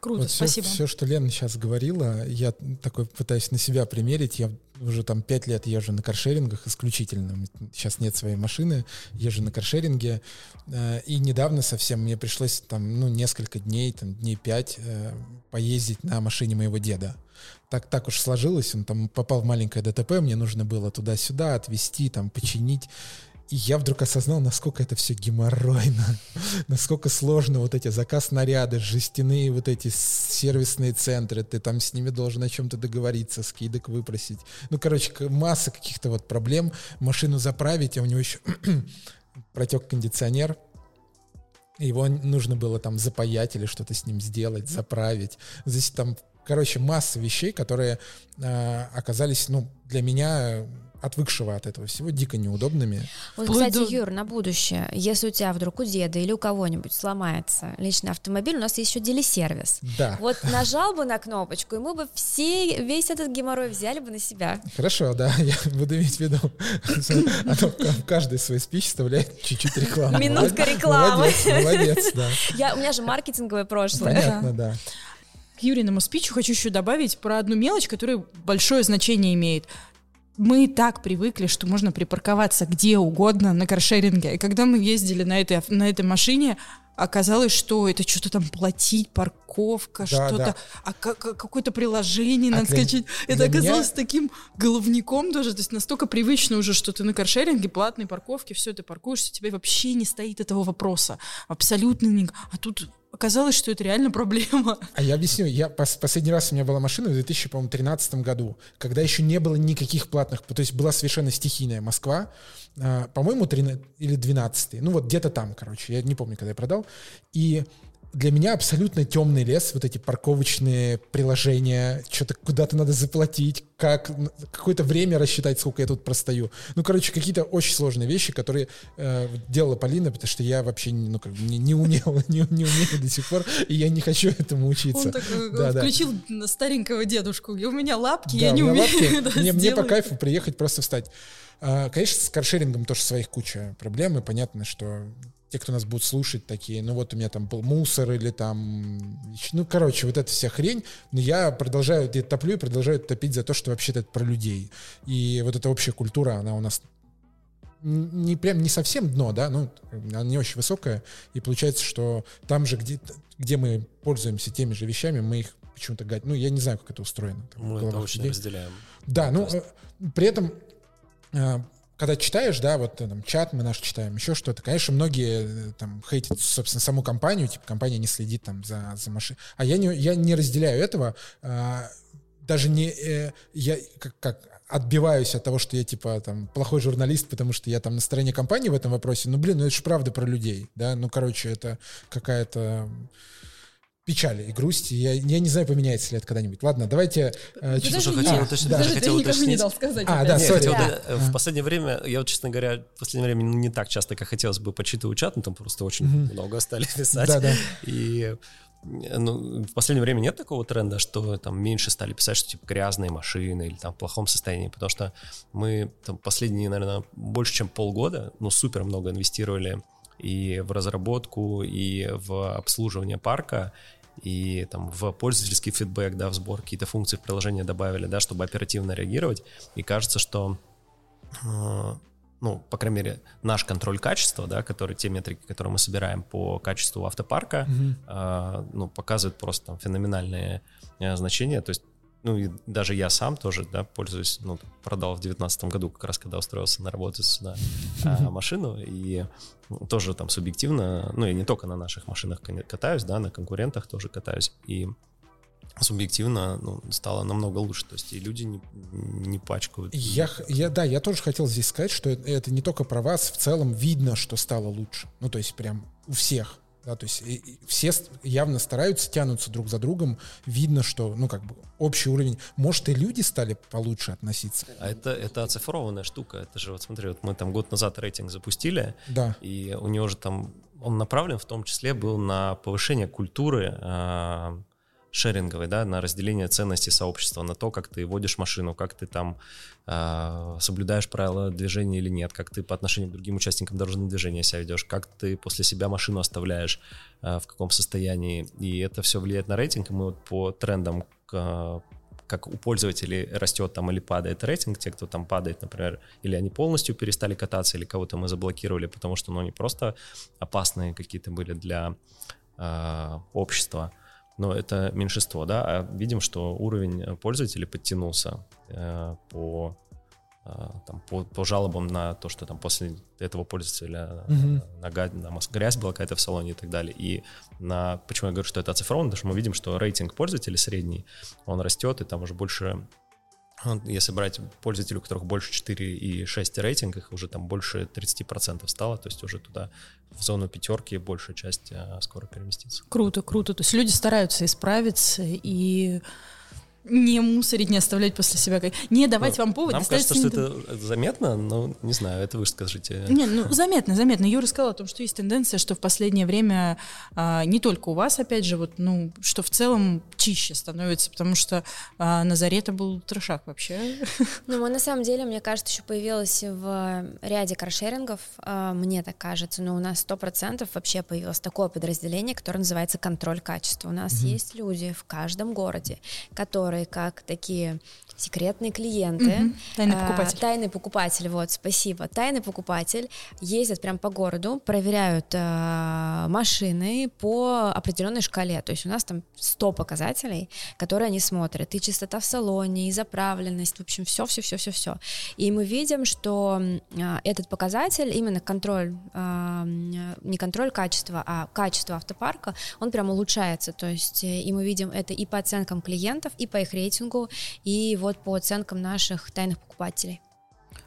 B: Круто, вот спасибо.
A: Все, все, что Лена сейчас говорила, я такой пытаюсь на себя примерить. Я уже там пять лет езжу на каршерингах исключительно. Сейчас нет своей машины, езжу на каршеринге. Э, и недавно совсем мне пришлось там, ну, несколько дней, там, дней пять э, поездить на машине моего деда. Так, так уж сложилось, он там попал в маленькое ДТП, мне нужно было туда-сюда отвезти, там, починить. И я вдруг осознал, насколько это все геморройно, [laughs] насколько сложно вот эти заказ наряды, жестяные вот эти сервисные центры, ты там с ними должен о чем-то договориться, скидок выпросить. Ну, короче, масса каких-то вот проблем. Машину заправить, а у него еще [clears throat] протек кондиционер, его нужно было там запаять или что-то с ним сделать, заправить. Здесь там, короче, масса вещей, которые э, оказались, ну, для меня отвыкшего от этого всего, дико неудобными.
C: Вот, кстати, до... Юр, на будущее, если у тебя вдруг у деда или у кого-нибудь сломается личный автомобиль, у нас есть еще делисервис.
A: Да.
C: Вот нажал бы на кнопочку, и мы бы все, весь этот геморрой взяли бы на себя.
A: Хорошо, да, [laughs] я буду иметь в виду. [laughs] Оно в каждый свой спич вставляет чуть-чуть рекламы.
C: Минутка рекламы.
A: Молодец, молодец, да.
C: Я, у меня же маркетинговое прошлое.
A: Понятно, да.
B: К Юриному спичу хочу еще добавить про одну мелочь, которая большое значение имеет мы так привыкли, что можно припарковаться где угодно на каршеринге. И когда мы ездили на этой, на этой машине, оказалось, что это что-то там платить, парковка, да, что-то, да. а как, какое-то приложение а надо для, скачать. Для это оказалось меня... таким головником тоже, то есть настолько привычно уже, что ты на каршеринге, платной парковке, все, ты паркуешься, тебе вообще не стоит этого вопроса. Абсолютно не... А тут оказалось, что это реально проблема. [laughs]
A: А я объясню. Я пос последний раз у меня была машина в 2013 году, когда еще не было никаких платных, то есть была совершенно стихийная Москва, э, по-моему, 13 или 12 ну вот где-то там, короче, я не помню, когда я продал, и для меня абсолютно темный лес, вот эти парковочные приложения, что-то куда-то надо заплатить, как какое-то время рассчитать, сколько я тут простою. Ну, короче, какие-то очень сложные вещи, которые э, делала Полина, потому что я вообще ну, как, не, не умел, [laughs] не, не умею до сих пор, и я не хочу этому учиться. Он
B: такой, да, включил да. старенького дедушку, и у меня лапки, да, я не умею
A: лапки, мне, мне по кайфу приехать, просто встать. А, конечно, с каршерингом тоже своих куча проблем, и понятно, что те, кто нас будут слушать, такие, ну вот у меня там был мусор или там, ну, короче, вот эта вся хрень, но я продолжаю, я топлю и продолжаю топить за то, что вообще-то это про людей. И вот эта общая культура, она у нас не прям не совсем дно, да, ну, она не очень высокая, и получается, что там же, где, где мы пользуемся теми же вещами, мы их почему-то гать, ну, я не знаю, как это устроено.
D: Там, мы это очень людей. разделяем.
A: Да, ну, есть... Э, при этом э, когда читаешь, да, вот там чат мы наш читаем, еще что-то, конечно, многие э, там хейтят, собственно, саму компанию, типа компания не следит там за, за машиной. А я не, я не разделяю этого, а, даже не, э, я как, как отбиваюсь от того, что я типа там плохой журналист, потому что я там на стороне компании в этом вопросе. Ну, блин, ну это же правда про людей, да, ну, короче, это какая-то печали и грусти. Я, я не знаю, поменяется ли это когда-нибудь. Ладно, давайте...
B: Э, Подожди, что хотел, а, уточнить, да. Подожди, хотел уточнить. не дал сказать.
A: А, да,
D: сори. Да. Да, в последнее время, я вот, честно говоря, в последнее время не так часто, как хотелось бы, почитываю чат, но там просто очень mm-hmm. много стали [laughs] писать. Да, да. И ну, в последнее время нет такого тренда, что там меньше стали писать, что типа грязные машины или там в плохом состоянии, потому что мы там последние, наверное, больше чем полгода, ну, супер много инвестировали и в разработку, и в обслуживание парка, и там в пользовательский фидбэк, да, в сбор какие-то функции в приложение добавили, да, чтобы оперативно реагировать. И кажется, что э, ну, по крайней мере, наш контроль качества, да, который, те метрики, которые мы собираем по качеству автопарка, mm-hmm. э, ну, показывают просто там феноменальные э, значения. То есть ну и даже я сам тоже, да, пользуюсь, ну, продал в девятнадцатом году, как раз когда устроился на работу сюда, а, машину, и тоже там субъективно, ну, я не только на наших машинах катаюсь, да, на конкурентах тоже катаюсь, и субъективно ну, стало намного лучше, то есть и люди не, не пачкают.
A: Я, я, да, я тоже хотел здесь сказать, что это, это не только про вас, в целом видно, что стало лучше, ну, то есть прям у всех, да, то есть и, и все явно стараются, тянутся друг за другом. Видно, что, ну, как бы общий уровень. Может, и люди стали получше относиться.
D: А это, это оцифрованная штука. Это же, вот смотри, вот мы там год назад рейтинг запустили,
A: да.
D: и у него же там, он направлен в том числе был на повышение культуры шеринговой, да, на разделение ценностей сообщества, на то, как ты водишь машину, как ты там э, соблюдаешь правила движения или нет, как ты по отношению к другим участникам дорожного движения себя ведешь, как ты после себя машину оставляешь, э, в каком состоянии. И это все влияет на рейтинг, и мы вот по трендам э, как у пользователей растет там или падает рейтинг, те, кто там падает, например, или они полностью перестали кататься, или кого-то мы заблокировали, потому что ну, они просто опасные какие-то были для э, общества но это меньшинство, да, а видим, что уровень пользователей подтянулся э, по, э, там, по, по жалобам на то, что там после этого пользователя mm-hmm. нога, на грязь была какая-то в салоне и так далее. И на, почему я говорю, что это оцифровано, потому что мы видим, что рейтинг пользователей средний, он растет, и там уже больше если брать пользователей, у которых больше 4 и 6 рейтинг, их уже там больше 30% стало, то есть уже туда в зону пятерки большая часть а, скоро переместится.
B: Круто, круто. То есть люди стараются исправиться и не мусорить, не оставлять после себя. Не давать ну, вам повод.
D: Нам кажется, что это заметно, но не знаю, это вы скажите.
B: Не, ну заметно, заметно. Юра сказал о том, что есть тенденция, что в последнее время а, не только у вас, опять же, вот, ну, что в целом чище становится, потому что а, на заре это был трешак вообще.
C: Ну, на самом деле, мне кажется, еще появилось в ряде каршерингов, а, мне так кажется, но у нас сто процентов вообще появилось такое подразделение, которое называется контроль качества. У нас угу. есть люди в каждом городе, которые которые как такие секретные клиенты. Mm-hmm.
B: Тайный а, покупатель.
C: А, тайный покупатель, вот, спасибо. Тайный покупатель ездят прям по городу, проверяют а, машины по определенной шкале. То есть у нас там 100 показателей, которые они смотрят. И чистота в салоне, и заправленность, в общем, все-все-все-все-все. И мы видим, что а, этот показатель, именно контроль, а, не контроль качества, а качество автопарка, он прям улучшается. То есть э, и мы видим это и по оценкам клиентов, и по их рейтингу, и вот по оценкам наших тайных покупателей.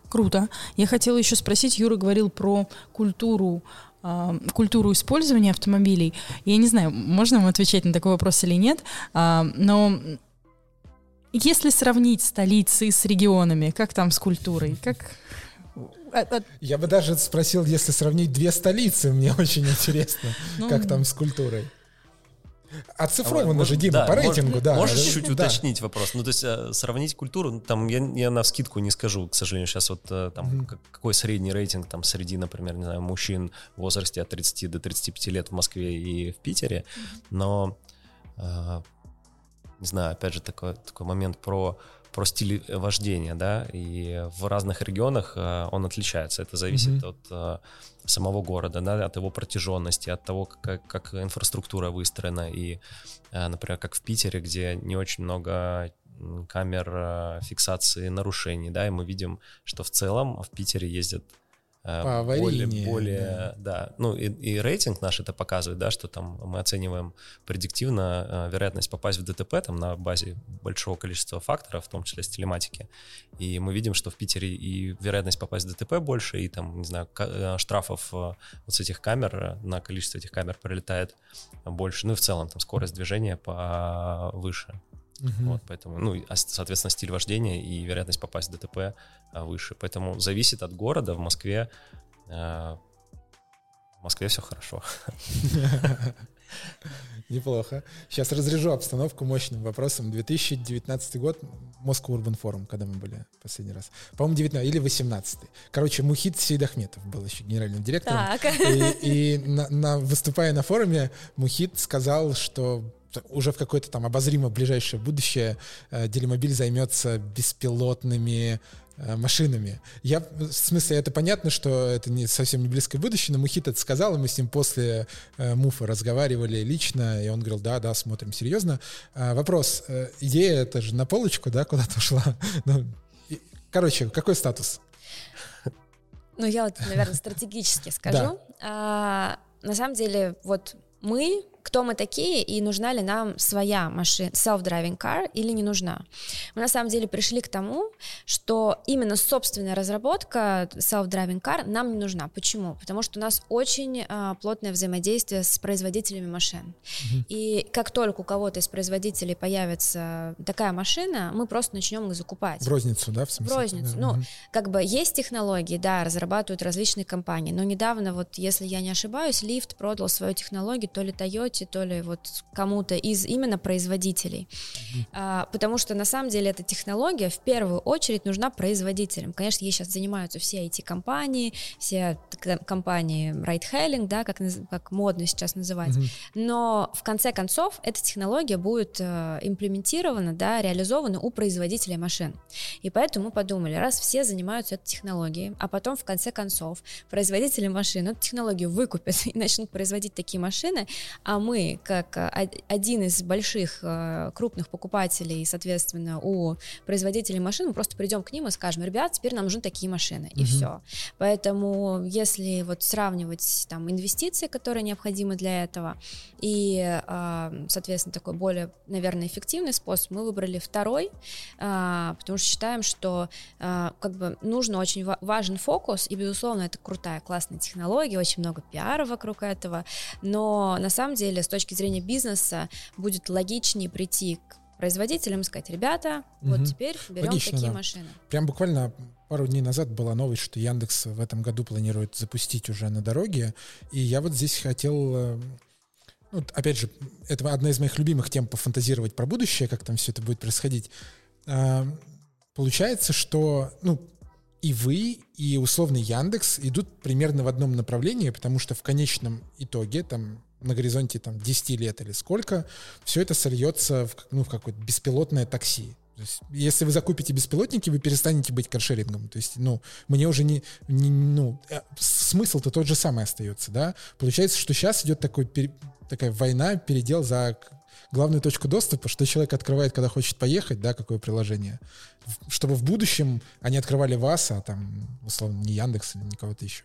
B: Круто. Я хотела еще спросить, Юра говорил про культуру а, культуру использования автомобилей. Я не знаю, можно вам отвечать на такой вопрос или нет, а, но если сравнить столицы с регионами, как там с культурой? Как...
A: Я бы даже спросил, если сравнить две столицы, мне [laughs] очень интересно, ну, как там с культурой. Оцифровано а, же, Дима, да, по рейтингу,
D: может,
A: да.
D: Можешь чуть да. уточнить вопрос? Ну, то есть э, сравнить культуру, ну, там я, я на скидку не скажу, к сожалению, сейчас вот э, там mm-hmm. какой средний рейтинг там среди, например, не знаю, мужчин в возрасте от 30 до 35 лет в Москве и в Питере, но э, не знаю, опять же такой, такой момент про про стиль вождения, да, и в разных регионах э, он отличается. Это зависит mm-hmm. от э, самого города, да, от его протяженности, от того, как, как инфраструктура выстроена. И, э, например, как в Питере, где не очень много камер фиксации нарушений, да, и мы видим, что в целом в Питере ездят
A: по более,
D: более да. да. Ну и, и рейтинг наш это показывает, да, что там мы оцениваем предиктивно э, вероятность попасть в дтп там на базе большого количества факторов, в том числе с телематики. И мы видим, что в Питере и вероятность попасть в ДТП больше, и там, не знаю, э, штрафов э, вот с этих камер, на количество этих камер пролетает больше. Ну и в целом там скорость движения повыше. Угу. Вот, поэтому, ну, соответственно, стиль вождения и вероятность попасть в ДТП а, выше. Поэтому зависит от города. В Москве, э, в Москве все хорошо. [laughs]
A: Неплохо. Сейчас разряжу обстановку мощным вопросом. 2019 год, Москва Урбан Форум, когда мы были последний раз. По-моему, 19 или 18 Короче, Мухит Сейдахметов был еще генеральным директором. Так. И, и на, на, выступая на форуме, Мухит сказал, что уже в какое-то там обозримо ближайшее будущее э, Делимобиль займется беспилотными машинами. Я, в смысле, это понятно, что это не совсем не близкое будущее, но Мухит это сказал, и мы с ним после э, Муфа разговаривали лично, и он говорил, да, да, смотрим серьезно. А, вопрос, э, идея это же на полочку, да, куда-то ушла? [laughs] ну, и, короче, какой статус?
C: Ну, я вот, наверное, стратегически [laughs] скажу. А, на самом деле, вот мы кто мы такие и нужна ли нам своя машина, self-driving car или не нужна. Мы на самом деле пришли к тому, что именно собственная разработка self-driving car нам не нужна. Почему? Потому что у нас очень а, плотное взаимодействие с производителями машин. Mm-hmm. И как только у кого-то из производителей появится такая машина, мы просто начнем их закупать.
A: В розницу, да, в смысле?
C: В розницу. Да. Ну, как бы есть технологии, да, разрабатывают различные компании, но недавно, вот если я не ошибаюсь, Lyft продал свою технологию то ли Toyota, Toyota, то ли вот кому-то из именно производителей. Mm-hmm. А, потому что на самом деле эта технология в первую очередь нужна производителям. Конечно, ей сейчас занимаются все эти компании, все компании ride-hailing, да, как, как модно сейчас называть. Mm-hmm. Но в конце концов эта технология будет э, имплементирована, да, реализована у производителей машин. И поэтому мы подумали, раз все занимаются этой технологией, а потом в конце концов производители машин эту технологию выкупят [laughs] и начнут производить такие машины, а мы, как э, один из больших э, крупных покупателей, соответственно, у производителей машин, мы просто придем к ним и скажем, ребят, теперь нам нужны такие машины, и угу. все. Поэтому, если вот сравнивать там инвестиции, которые необходимы для этого, и, э, соответственно, такой более, наверное, эффективный способ, мы выбрали второй, потому что считаем, что как бы нужно очень важен фокус, и, безусловно, это крутая, классная технология, очень много пиара вокруг этого, но на самом деле деле с точки зрения бизнеса будет логичнее прийти к производителям и сказать, ребята, угу. вот теперь берем Логично, такие да. машины.
A: Прям буквально пару дней назад была новость, что Яндекс в этом году планирует запустить уже на дороге, и я вот здесь хотел э, ну, опять же, это одна из моих любимых тем пофантазировать про будущее, как там все это будет происходить. А, получается, что, ну, и вы, и условный Яндекс идут примерно в одном направлении, потому что в конечном итоге там на горизонте там 10 лет или сколько, все это сольется в, ну, в какое-то беспилотное такси. То есть, если вы закупите беспилотники, вы перестанете быть каршерингом. То есть, ну, мне уже не, не ну, э, смысл-то тот же самый остается, да. Получается, что сейчас идет такой, такая война, передел за главную точку доступа, что человек открывает, когда хочет поехать, да, какое приложение, чтобы в будущем они открывали вас, а там, условно, не Яндекс или не кого-то еще.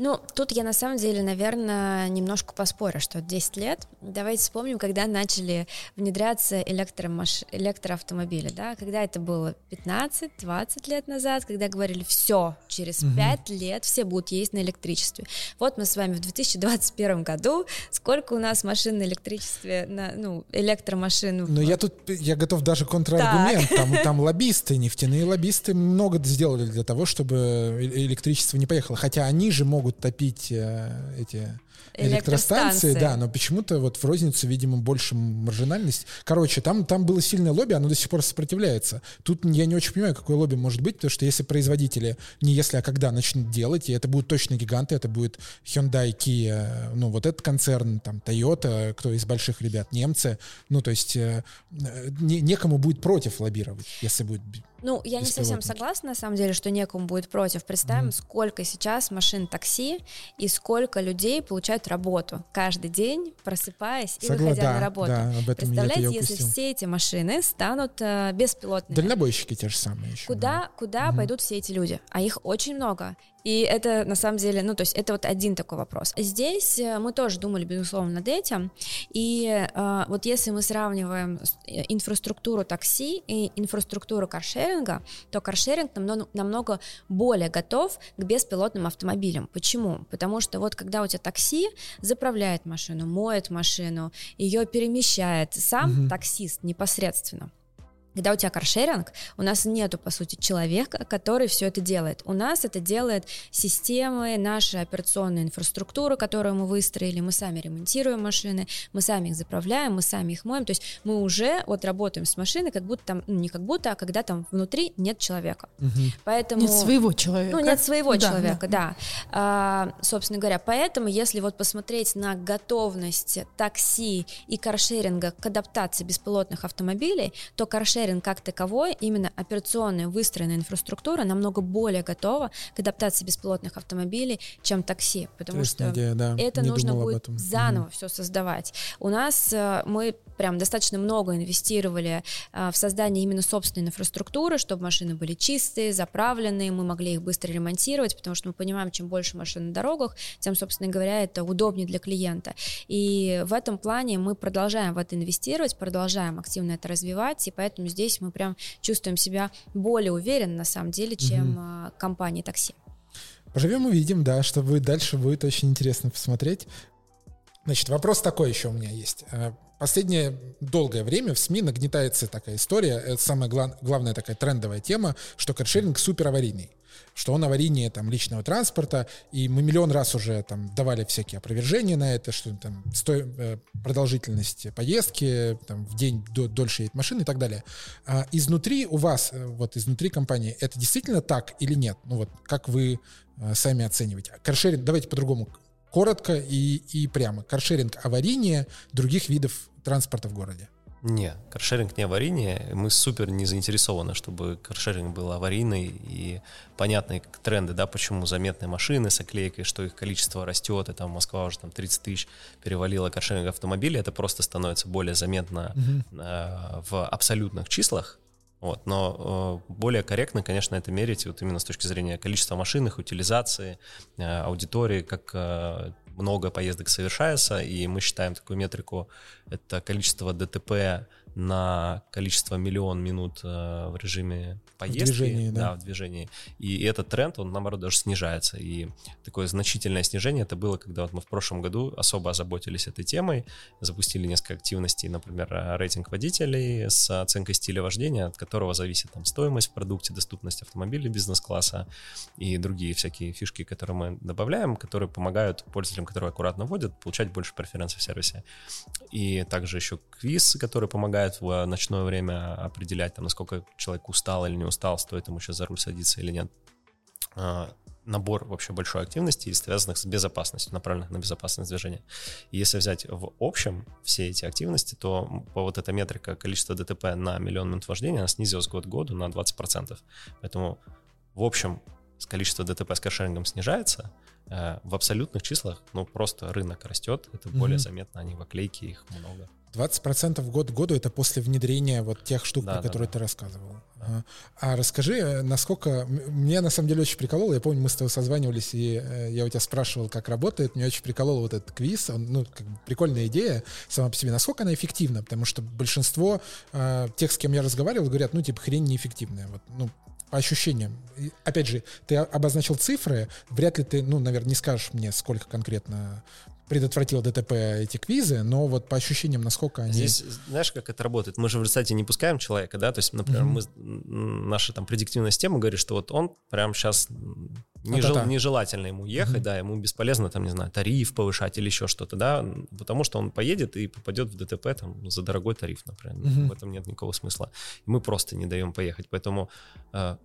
C: Ну, тут я на самом деле, наверное, немножко поспорю, что 10 лет. Давайте вспомним, когда начали внедряться электромаш... электроавтомобили, да, когда это было 15-20 лет назад, когда говорили, все, через угу. 5 лет все будут ездить на электричестве. Вот мы с вами в 2021 году, сколько у нас машин на электричестве, на, ну, электромашин.
A: Ну, я тут, я готов даже контраргумент, там, там лоббисты, нефтяные лоббисты много сделали для того, чтобы э, электричество не поехало, хотя они же могут могут топить э, эти электростанции, да, но почему-то вот в розницу, видимо, больше маржинальность. Короче, там, там было сильное лобби, оно до сих пор сопротивляется. Тут я не очень понимаю, какое лобби может быть, потому что если производители, не если, а когда начнут делать, и это будут точно гиганты, это будет Hyundai, Kia, ну вот этот концерн, там Toyota, кто из больших ребят, немцы, ну то есть э, не, некому будет против лоббировать, если будет
C: ну, я не совсем согласна, на самом деле, что некому будет против. Представим, mm. сколько сейчас машин такси и сколько людей получают работу каждый день, просыпаясь и Согла... выходя да, на работу. Да, об этом Представляете, я если все эти машины станут э, беспилотными.
A: Дальнобойщики те же самые еще.
C: Куда, да. куда угу. пойдут все эти люди? А их очень много. И это на самом деле, ну, то есть это вот один такой вопрос. Здесь э, мы тоже думали, безусловно, над этим. И э, вот если мы сравниваем э, инфраструктуру такси и инфраструктуру каршеринга, то каршеринг намного, намного более готов к беспилотным автомобилям. Почему? Потому что вот когда у тебя такси заправляет машину, моет машину, ее перемещает сам угу. таксист непосредственно, когда у тебя каршеринг, у нас нету, по сути, человека, который все это делает. У нас это делает системы, наша операционная инфраструктура, которую мы выстроили, мы сами ремонтируем машины, мы сами их заправляем, мы сами их моем, то есть мы уже вот работаем с машиной, как будто там, ну, не как будто, а когда там внутри нет человека.
B: Угу. Поэтому... Нет своего человека.
C: Ну, нет своего да, человека, да. да. А, собственно говоря, поэтому, если вот посмотреть на готовность такси и каршеринга к адаптации беспилотных автомобилей, то каршеринг каршеринг как таковой, именно операционная выстроенная инфраструктура намного более готова к адаптации беспилотных автомобилей, чем такси, потому что идея, да. это Не нужно будет заново угу. все создавать. У нас э, мы прям достаточно много инвестировали э, в создание именно собственной инфраструктуры, чтобы машины были чистые, заправленные, мы могли их быстро ремонтировать, потому что мы понимаем, чем больше машин на дорогах, тем, собственно говоря, это удобнее для клиента. И в этом плане мы продолжаем в это инвестировать, продолжаем активно это развивать, и поэтому здесь мы прям чувствуем себя более уверенно, на самом деле, чем угу. компании такси.
A: Поживем увидим, да, что будет дальше, будет очень интересно посмотреть. Значит, вопрос такой еще у меня есть. Э, последнее долгое время в СМИ нагнетается такая история, это самая глав, главная такая трендовая тема, что каршеринг супер аварийный что он аварийнее там, личного транспорта, и мы миллион раз уже там, давали всякие опровержения на это, что там сто... Э, продолжительность поездки, там, в день до... дольше едет машина и так далее. А изнутри у вас, э, вот изнутри компании, это действительно так или нет? Ну вот, как вы э, сами оцениваете? Каршеринг, давайте по-другому, коротко и, и прямо. Каршеринг аварийнее других видов транспорта в городе?
D: Не, каршеринг не аварийнее. Мы супер не заинтересованы, чтобы каршеринг был аварийный и понятные тренды, да, почему заметные машины с оклейкой, что их количество растет, и там Москва уже там 30 тысяч перевалила каршеринг автомобилей, это просто становится более заметно угу. э, в абсолютных числах, вот, но э, более корректно, конечно, это мерить вот именно с точки зрения количества машин, их утилизации, э, аудитории, как э, много поездок совершается, и мы считаем такую метрику, это количество ДТП на количество миллион минут э, в режиме поездки. В движении, да. да. в движении. И этот тренд, он, наоборот, даже снижается. И такое значительное снижение это было, когда вот мы в прошлом году особо озаботились этой темой, запустили несколько активностей, например, рейтинг водителей с оценкой стиля вождения, от которого зависит там стоимость в продукте, доступность автомобиля бизнес-класса и другие всякие фишки, которые мы добавляем, которые помогают пользователям, которые аккуратно водят, получать больше преференций в сервисе. И также еще квиз, который помогает помогает в ночное время определять, там, насколько человек устал или не устал, стоит ему сейчас за руль садиться или нет. А, набор вообще большой активности, связанных с безопасностью, направленных на безопасность движения. И если взять в общем все эти активности, то по вот эта метрика количества ДТП на миллион минут вождения, она снизилась год к году на 20%. Поэтому в общем количество ДТП с каршерингом снижается, э, в абсолютных числах, ну, просто рынок растет, это mm-hmm. более заметно, они в оклейке, их много.
A: 20% год к году это после внедрения вот тех штук, да, про да, которые да. ты рассказывал. Да. А расскажи, э, насколько... Мне на самом деле очень прикололо, я помню, мы с тобой созванивались, и э, я у тебя спрашивал, как работает, мне очень приколол вот этот квиз, он, ну, как бы прикольная идея сама по себе. Насколько она эффективна? Потому что большинство э, тех, с кем я разговаривал, говорят, ну, типа, хрень неэффективная. Вот, ну, по ощущениям. И, опять же, ты обозначил цифры, вряд ли ты, ну, наверное, не скажешь мне, сколько конкретно предотвратил ДТП эти квизы, но вот по ощущениям, насколько они...
D: Здесь, знаешь, как это работает? Мы же в результате не пускаем человека, да, то есть, например, mm-hmm. мы, наша там предиктивная система говорит, что вот он прямо сейчас нежел, нежелательно ему ехать, mm-hmm. да, ему бесполезно там, не знаю, тариф повышать или еще что-то, да, потому что он поедет и попадет в ДТП там за дорогой тариф, например. Mm-hmm. В этом нет никакого смысла. И мы просто не даем поехать, поэтому э,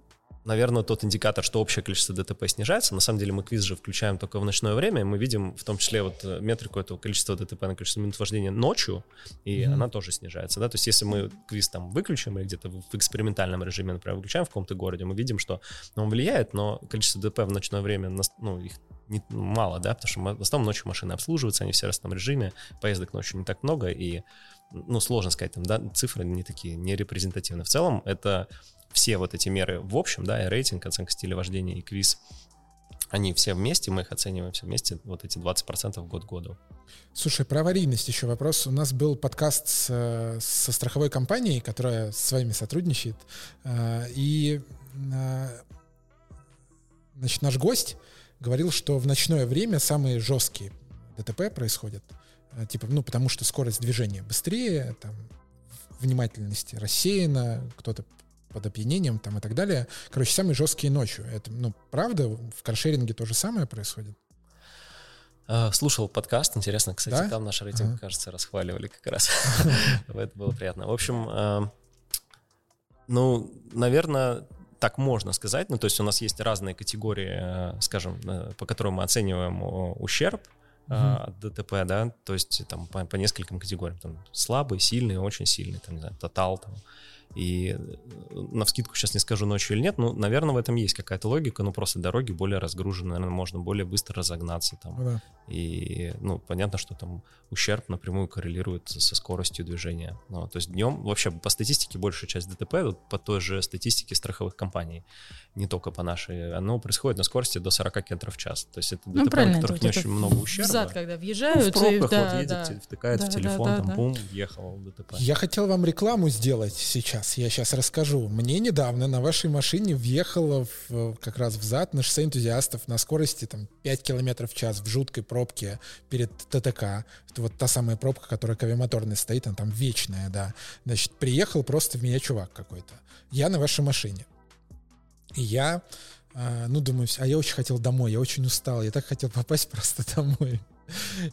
D: наверное, тот индикатор, что общее количество ДТП снижается. На самом деле мы квиз же включаем только в ночное время, и мы видим в том числе вот э, метрику этого количества ДТП на количество минут вождения ночью, и mm-hmm. она тоже снижается. Да? То есть если мы квиз там выключим или где-то в экспериментальном режиме, например, выключаем в каком-то городе, мы видим, что он влияет, но количество ДТП в ночное время, ну, их не, мало, да, потому что в основном ночью машины обслуживаются, они все в разном режиме, поездок ночью не так много, и ну, сложно сказать, там, да, цифры не такие, не репрезентативны. В целом, это все вот эти меры в общем, да, и рейтинг, оценка стиля вождения и квиз, они все вместе, мы их оцениваем все вместе, вот эти 20% год году.
A: Слушай, про аварийность еще вопрос. У нас был подкаст с, со страховой компанией, которая с вами сотрудничает, э, и э, значит, наш гость говорил, что в ночное время самые жесткие ДТП происходят, э, типа, ну, потому что скорость движения быстрее, там, внимательность рассеяна, кто-то под опьянением там и так далее. Короче, самые жесткие ночью. Это, ну, правда, в каршеринге то же самое происходит?
D: А, слушал подкаст, интересно, кстати, да? там наш рейтинг, ага. кажется, расхваливали как раз. [laughs] [laughs] Это было приятно. В общем, а, ну, наверное, так можно сказать. Ну, то есть у нас есть разные категории, э, скажем, э, по которым мы оцениваем ущерб uh-huh. от ДТП, да, то есть там по, по нескольким категориям, там слабый, сильный, очень сильный, там, не знаю, тотал, там, и э, на вскидку сейчас не скажу ночью или нет, но, наверное, в этом есть какая-то логика, но просто дороги более разгружены, наверное, можно более быстро разогнаться там. Да. И, ну, понятно, что там ущерб напрямую коррелирует со скоростью движения. Ну, то есть днем, вообще по статистике большая часть ДТП, вот по той же статистике страховых компаний, не только по нашей, оно происходит на скорости до 40 км в час. То есть это ну, ДТП, на которых не очень много ущерба.
B: Взад, когда въезжают.
D: Ну, в пробках и, да, вот едет, да. втыкает да, в телефон, да, да, там, да. бум, въехал в ДТП.
A: Я хотел вам рекламу сделать сейчас, я сейчас расскажу. Мне недавно на вашей машине въехало в, как раз в зад на шоссе энтузиастов на скорости там 5 км в час в жуткой пробке перед ТТК. Это вот та самая пробка, которая кавиамоторная стоит, она там вечная, да. Значит, приехал просто в меня чувак какой-то. Я на вашей машине. И я, э, ну, думаю, а я очень хотел домой, я очень устал, я так хотел попасть [laughs] просто домой.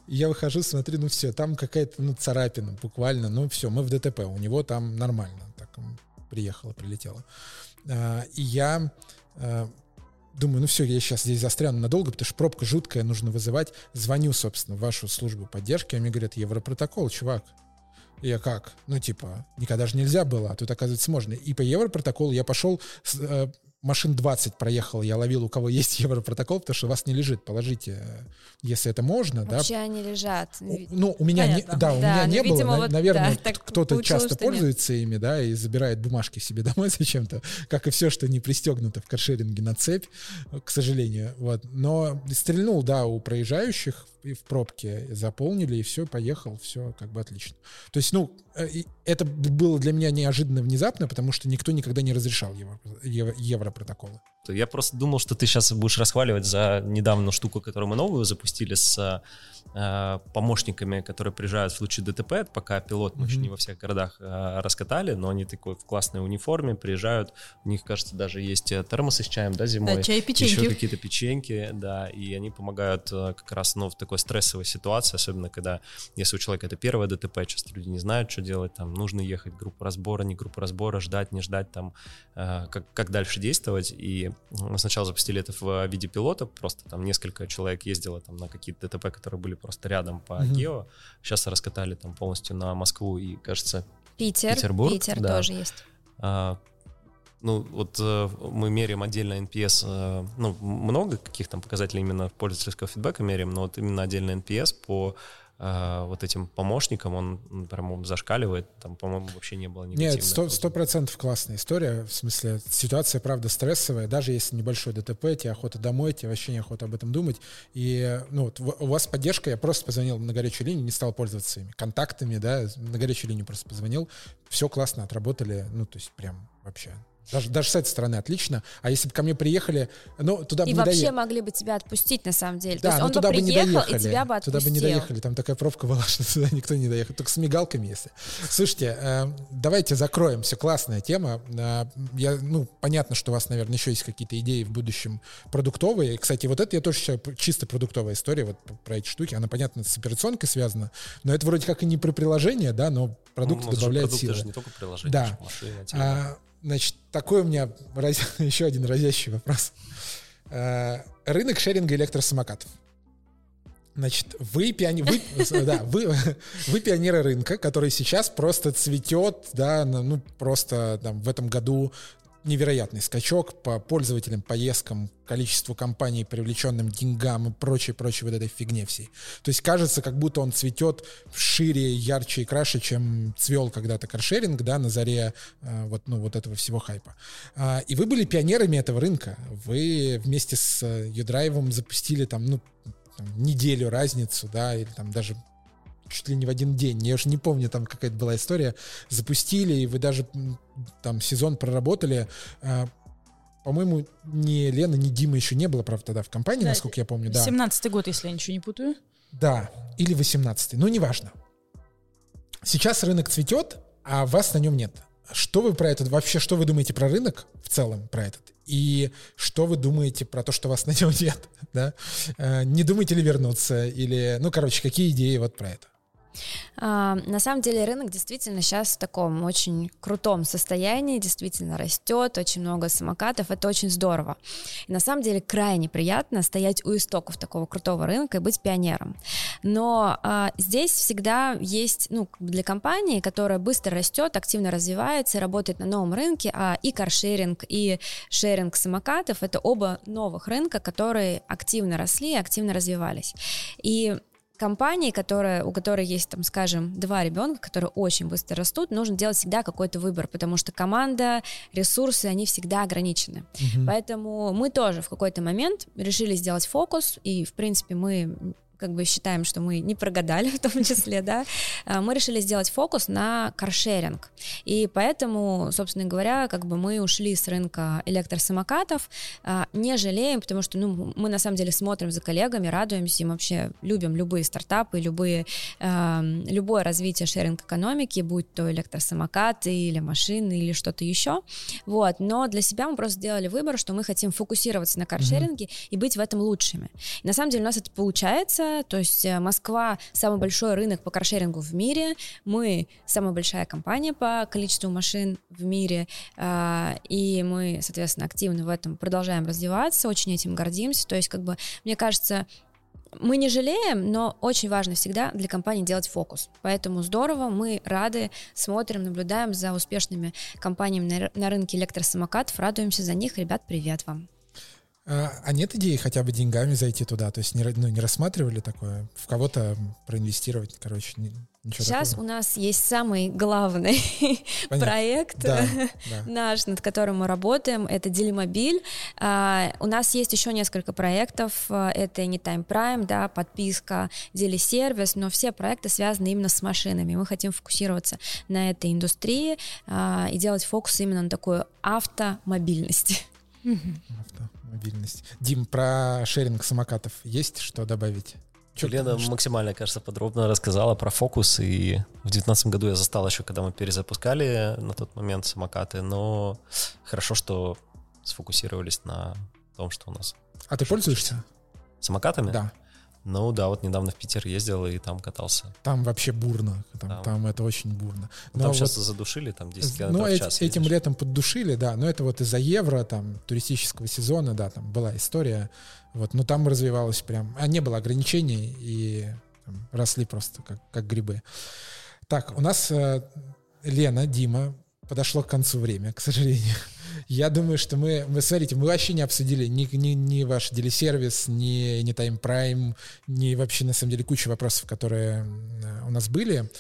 A: Я выхожу, смотрю, ну все, там какая-то ну, царапина буквально, ну все, мы в ДТП, у него там нормально, так приехала, прилетела. А, и я а, думаю, ну все, я сейчас здесь застряну надолго, потому что пробка жуткая, нужно вызывать. Звоню, собственно, в вашу службу поддержки, они говорят, Европротокол, чувак. И я как? Ну, типа, никогда же нельзя было, а тут, оказывается, можно. И по Европротоколу я пошел машин 20 проехал, я ловил, у кого есть [laughs] европротокол, потому что у вас не лежит, положите, если это можно.
C: Вообще
A: да.
C: они лежат.
A: Ну, у меня не, да, у да, меня не было, видимо, вот, наверное, да, кто-то часто пользуется нет. ими, да, и забирает бумажки себе [laughs] домой зачем-то, как и все, что не пристегнуто в каршеринге на цепь, к сожалению, вот. Но стрельнул, да, у проезжающих и в пробке заполнили, и все, поехал, все как бы отлично. То есть, ну, э, это было для меня неожиданно внезапно, потому что никто никогда не разрешал евро, евро, европротоколы.
D: Я просто думал, что ты сейчас будешь расхваливать за недавнюю штуку, которую мы новую запустили с э, помощниками, которые приезжают в случае ДТП. Пока пилот мы mm-hmm. еще не во всех городах э, раскатали, но они такой в классной униформе приезжают. У них, кажется, даже есть э, термосы с чаем, да, зимой.
B: Да, чай и печеньки.
D: Еще какие-то печеньки, да, и они помогают э, как раз, ну, в такой стрессовой ситуации, особенно когда, если у человека это первое ДТП, часто люди не знают, что делать, там, нужно ехать группу разбора, не группу разбора, ждать, не ждать, там, э, как, как дальше действовать, и мы сначала запустили это в виде пилота, просто там несколько человек ездило там на какие-то ДТП, которые были просто рядом по mm-hmm. гео. Сейчас раскатали там полностью на Москву и, кажется,
C: Питер, Петербург. Питер да. тоже есть. А,
D: ну, вот э, мы меряем отдельно NPS, э, ну, много каких там показателей именно пользовательского фидбэка меряем, но вот именно отдельно NPS по вот этим помощникам, он прям зашкаливает, там, по-моему, вообще не было
A: негативных. Нет, сто процентов классная история, в смысле, ситуация, правда, стрессовая, даже если небольшой ДТП, тебе охота домой, тебе вообще не охота об этом думать, и, ну, вот у вас поддержка, я просто позвонил на горячую линию, не стал пользоваться ими контактами, да, на горячую линию просто позвонил, все классно отработали, ну, то есть прям вообще даже, даже с этой стороны отлично. А если бы ко мне приехали, ну, туда
C: и
A: бы
C: вообще
A: не доехали.
C: могли бы тебя отпустить, на самом деле.
A: Да,
C: То есть
A: но
C: он
A: туда
C: бы
A: приехал,
C: не доехали, и тебя бы отпустил.
A: Туда бы не доехали, там такая пробка была, [laughs] что туда никто не доехал. Только с мигалками, если. Слушайте, э, давайте закроем. Все классная тема. Э, я, ну, понятно, что у вас, наверное, еще есть какие-то идеи в будущем продуктовые. Кстати, вот это я тоже считаю чисто продуктовая история вот про эти штуки. Она, понятно, с операционкой связана, но это вроде как и не про приложение, да, но продукты ну, добавляют
D: силы.
A: Это
D: же не только приложение,
A: да.
D: машина,
A: а, Значит, такой у меня раз... [laughs] еще один разящий вопрос. Э, рынок шеринга электросамокатов. Значит, вы, пиони... вы, [laughs] да, вы, [laughs] вы пионеры рынка, который сейчас просто цветет, да, ну, просто там, в этом году невероятный скачок по пользователям, поездкам, количеству компаний, привлеченным деньгам и прочей, прочей вот этой фигне всей. То есть кажется, как будто он цветет шире, ярче и краше, чем цвел когда-то каршеринг, да, на заре э, вот, ну, вот этого всего хайпа. А, и вы были пионерами этого рынка. Вы вместе с Юдрайвом запустили там, ну, там, неделю разницу, да, или там даже чуть ли не в один день. Я уже не помню, там какая-то была история. Запустили, и вы даже там сезон проработали. А, по-моему, ни Лена, ни Дима еще не было, правда, тогда в компании, да, насколько я помню. Да.
B: 17-й год, если я ничего не путаю.
A: Да, или 18-й, ну, неважно. Сейчас рынок цветет, а вас на нем нет. Что вы про этот, вообще, что вы думаете про рынок в целом, про этот? И что вы думаете про то, что вас на нем [laughs] нет? Да? Э, не думаете ли вернуться? Или, ну, короче, какие идеи вот про это?
C: А, на самом деле рынок действительно сейчас в таком очень крутом состоянии, действительно растет, очень много самокатов, это очень здорово. И на самом деле крайне приятно стоять у истоков такого крутого рынка и быть пионером. Но а, здесь всегда есть, ну, для компании, которая быстро растет, активно развивается, работает на новом рынке, а и каршеринг, и шеринг самокатов — это оба новых рынка, которые активно росли и активно развивались. И компании, которая, у которой есть, там, скажем, два ребенка, которые очень быстро растут, нужно делать всегда какой-то выбор, потому что команда, ресурсы, они всегда ограничены. Угу. Поэтому мы тоже в какой-то момент решили сделать фокус, и, в принципе, мы как бы считаем, что мы не прогадали в том числе, да, а, мы решили сделать фокус на каршеринг. И поэтому, собственно говоря, как бы мы ушли с рынка электросамокатов, а, не жалеем, потому что, ну, мы на самом деле смотрим за коллегами, радуемся, и вообще любим любые стартапы, любые, любое развитие шеринг-экономики, будь то электросамокаты или машины или что-то еще, вот, но для себя мы просто сделали выбор, что мы хотим фокусироваться на каршеринге mm-hmm. и быть в этом лучшими. И на самом деле у нас это получается, то есть э, Москва самый большой рынок по каршерингу в мире, мы самая большая компания по количеству машин в мире, а, и мы, соответственно, активно в этом продолжаем развиваться, очень этим гордимся, то есть как бы, мне кажется, мы не жалеем, но очень важно всегда для компании делать фокус. Поэтому здорово, мы рады, смотрим, наблюдаем за успешными компаниями на рынке электросамокатов, радуемся за них. Ребят, привет вам.
A: А, а нет идеи хотя бы деньгами зайти туда? То есть не, ну, не рассматривали такое? В кого-то проинвестировать, короче, не, ничего
C: Сейчас
A: такого?
C: у нас есть самый главный [laughs] проект да, да. [laughs] наш, над которым мы работаем, это Делимобиль. А, у нас есть еще несколько проектов, а, это Anytime Prime, да, подписка, Делисервис, но все проекты связаны именно с машинами. Мы хотим фокусироваться на этой индустрии а, и делать фокус именно на такую автомобильность.
A: Автомобильность. Дим, про шеринг самокатов есть что добавить?
D: Что Лена что? максимально, кажется, подробно рассказала про фокус, и в 2019 году я застал еще, когда мы перезапускали на тот момент самокаты, но хорошо, что сфокусировались на том, что у нас.
A: А ты пользуешься?
D: Самокатами?
A: Да.
D: Ну да, вот недавно в Питер ездил и там катался.
A: Там вообще бурно, там, там. там это очень бурно.
D: Ну, но там вот, сейчас задушили, там 10 километров
A: ну,
D: в час.
A: Этим ездишь. летом поддушили, да, но это вот из-за евро, там, туристического сезона, да, там была история, вот, но там развивалось прям, а не было ограничений и там, росли просто как, как грибы. Так, у нас э, Лена, Дима, подошло к концу время, к сожалению. Я думаю, что мы, вы смотрите, мы вообще не обсудили ни, ни, ни ваш делисервис, ни, ни Time Prime, ни вообще, на самом деле, куча вопросов, которые у нас были.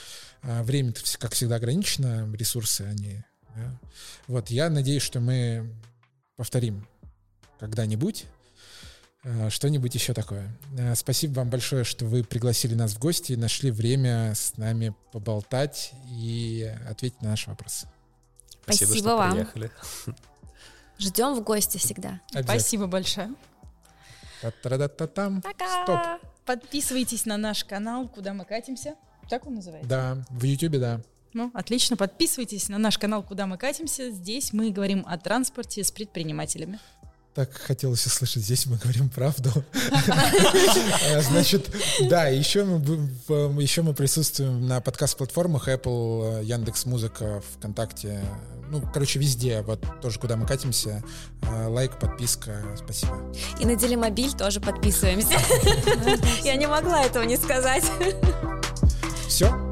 A: А, время, как всегда, ограничено, ресурсы, они... Да. Вот, я надеюсь, что мы повторим когда-нибудь а, что-нибудь еще такое. А, спасибо вам большое, что вы пригласили нас в гости, нашли время с нами поболтать и ответить на наши вопросы.
C: Спасибо, Спасибо что вам. приехали. [laughs] Ждем в гости всегда.
B: Спасибо большое.
A: Та-та-та-та-там. Стоп.
B: Подписывайтесь на наш канал, куда мы катимся. Так он называется?
A: Да, в Ютубе, да.
B: Ну, отлично. Подписывайтесь на наш канал, куда мы катимся. Здесь мы говорим о транспорте с предпринимателями.
A: Так хотелось услышать, здесь мы говорим правду. Э, [laughs] значит, да, еще мы, еще мы присутствуем на подкаст-платформах Apple, Яндекс Музыка, ВКонтакте, ну, короче, везде, вот тоже куда мы катимся. Э, лайк, подписка, спасибо.
C: И на Делимобиль тоже подписываемся. Я не могла этого не сказать.
A: Все,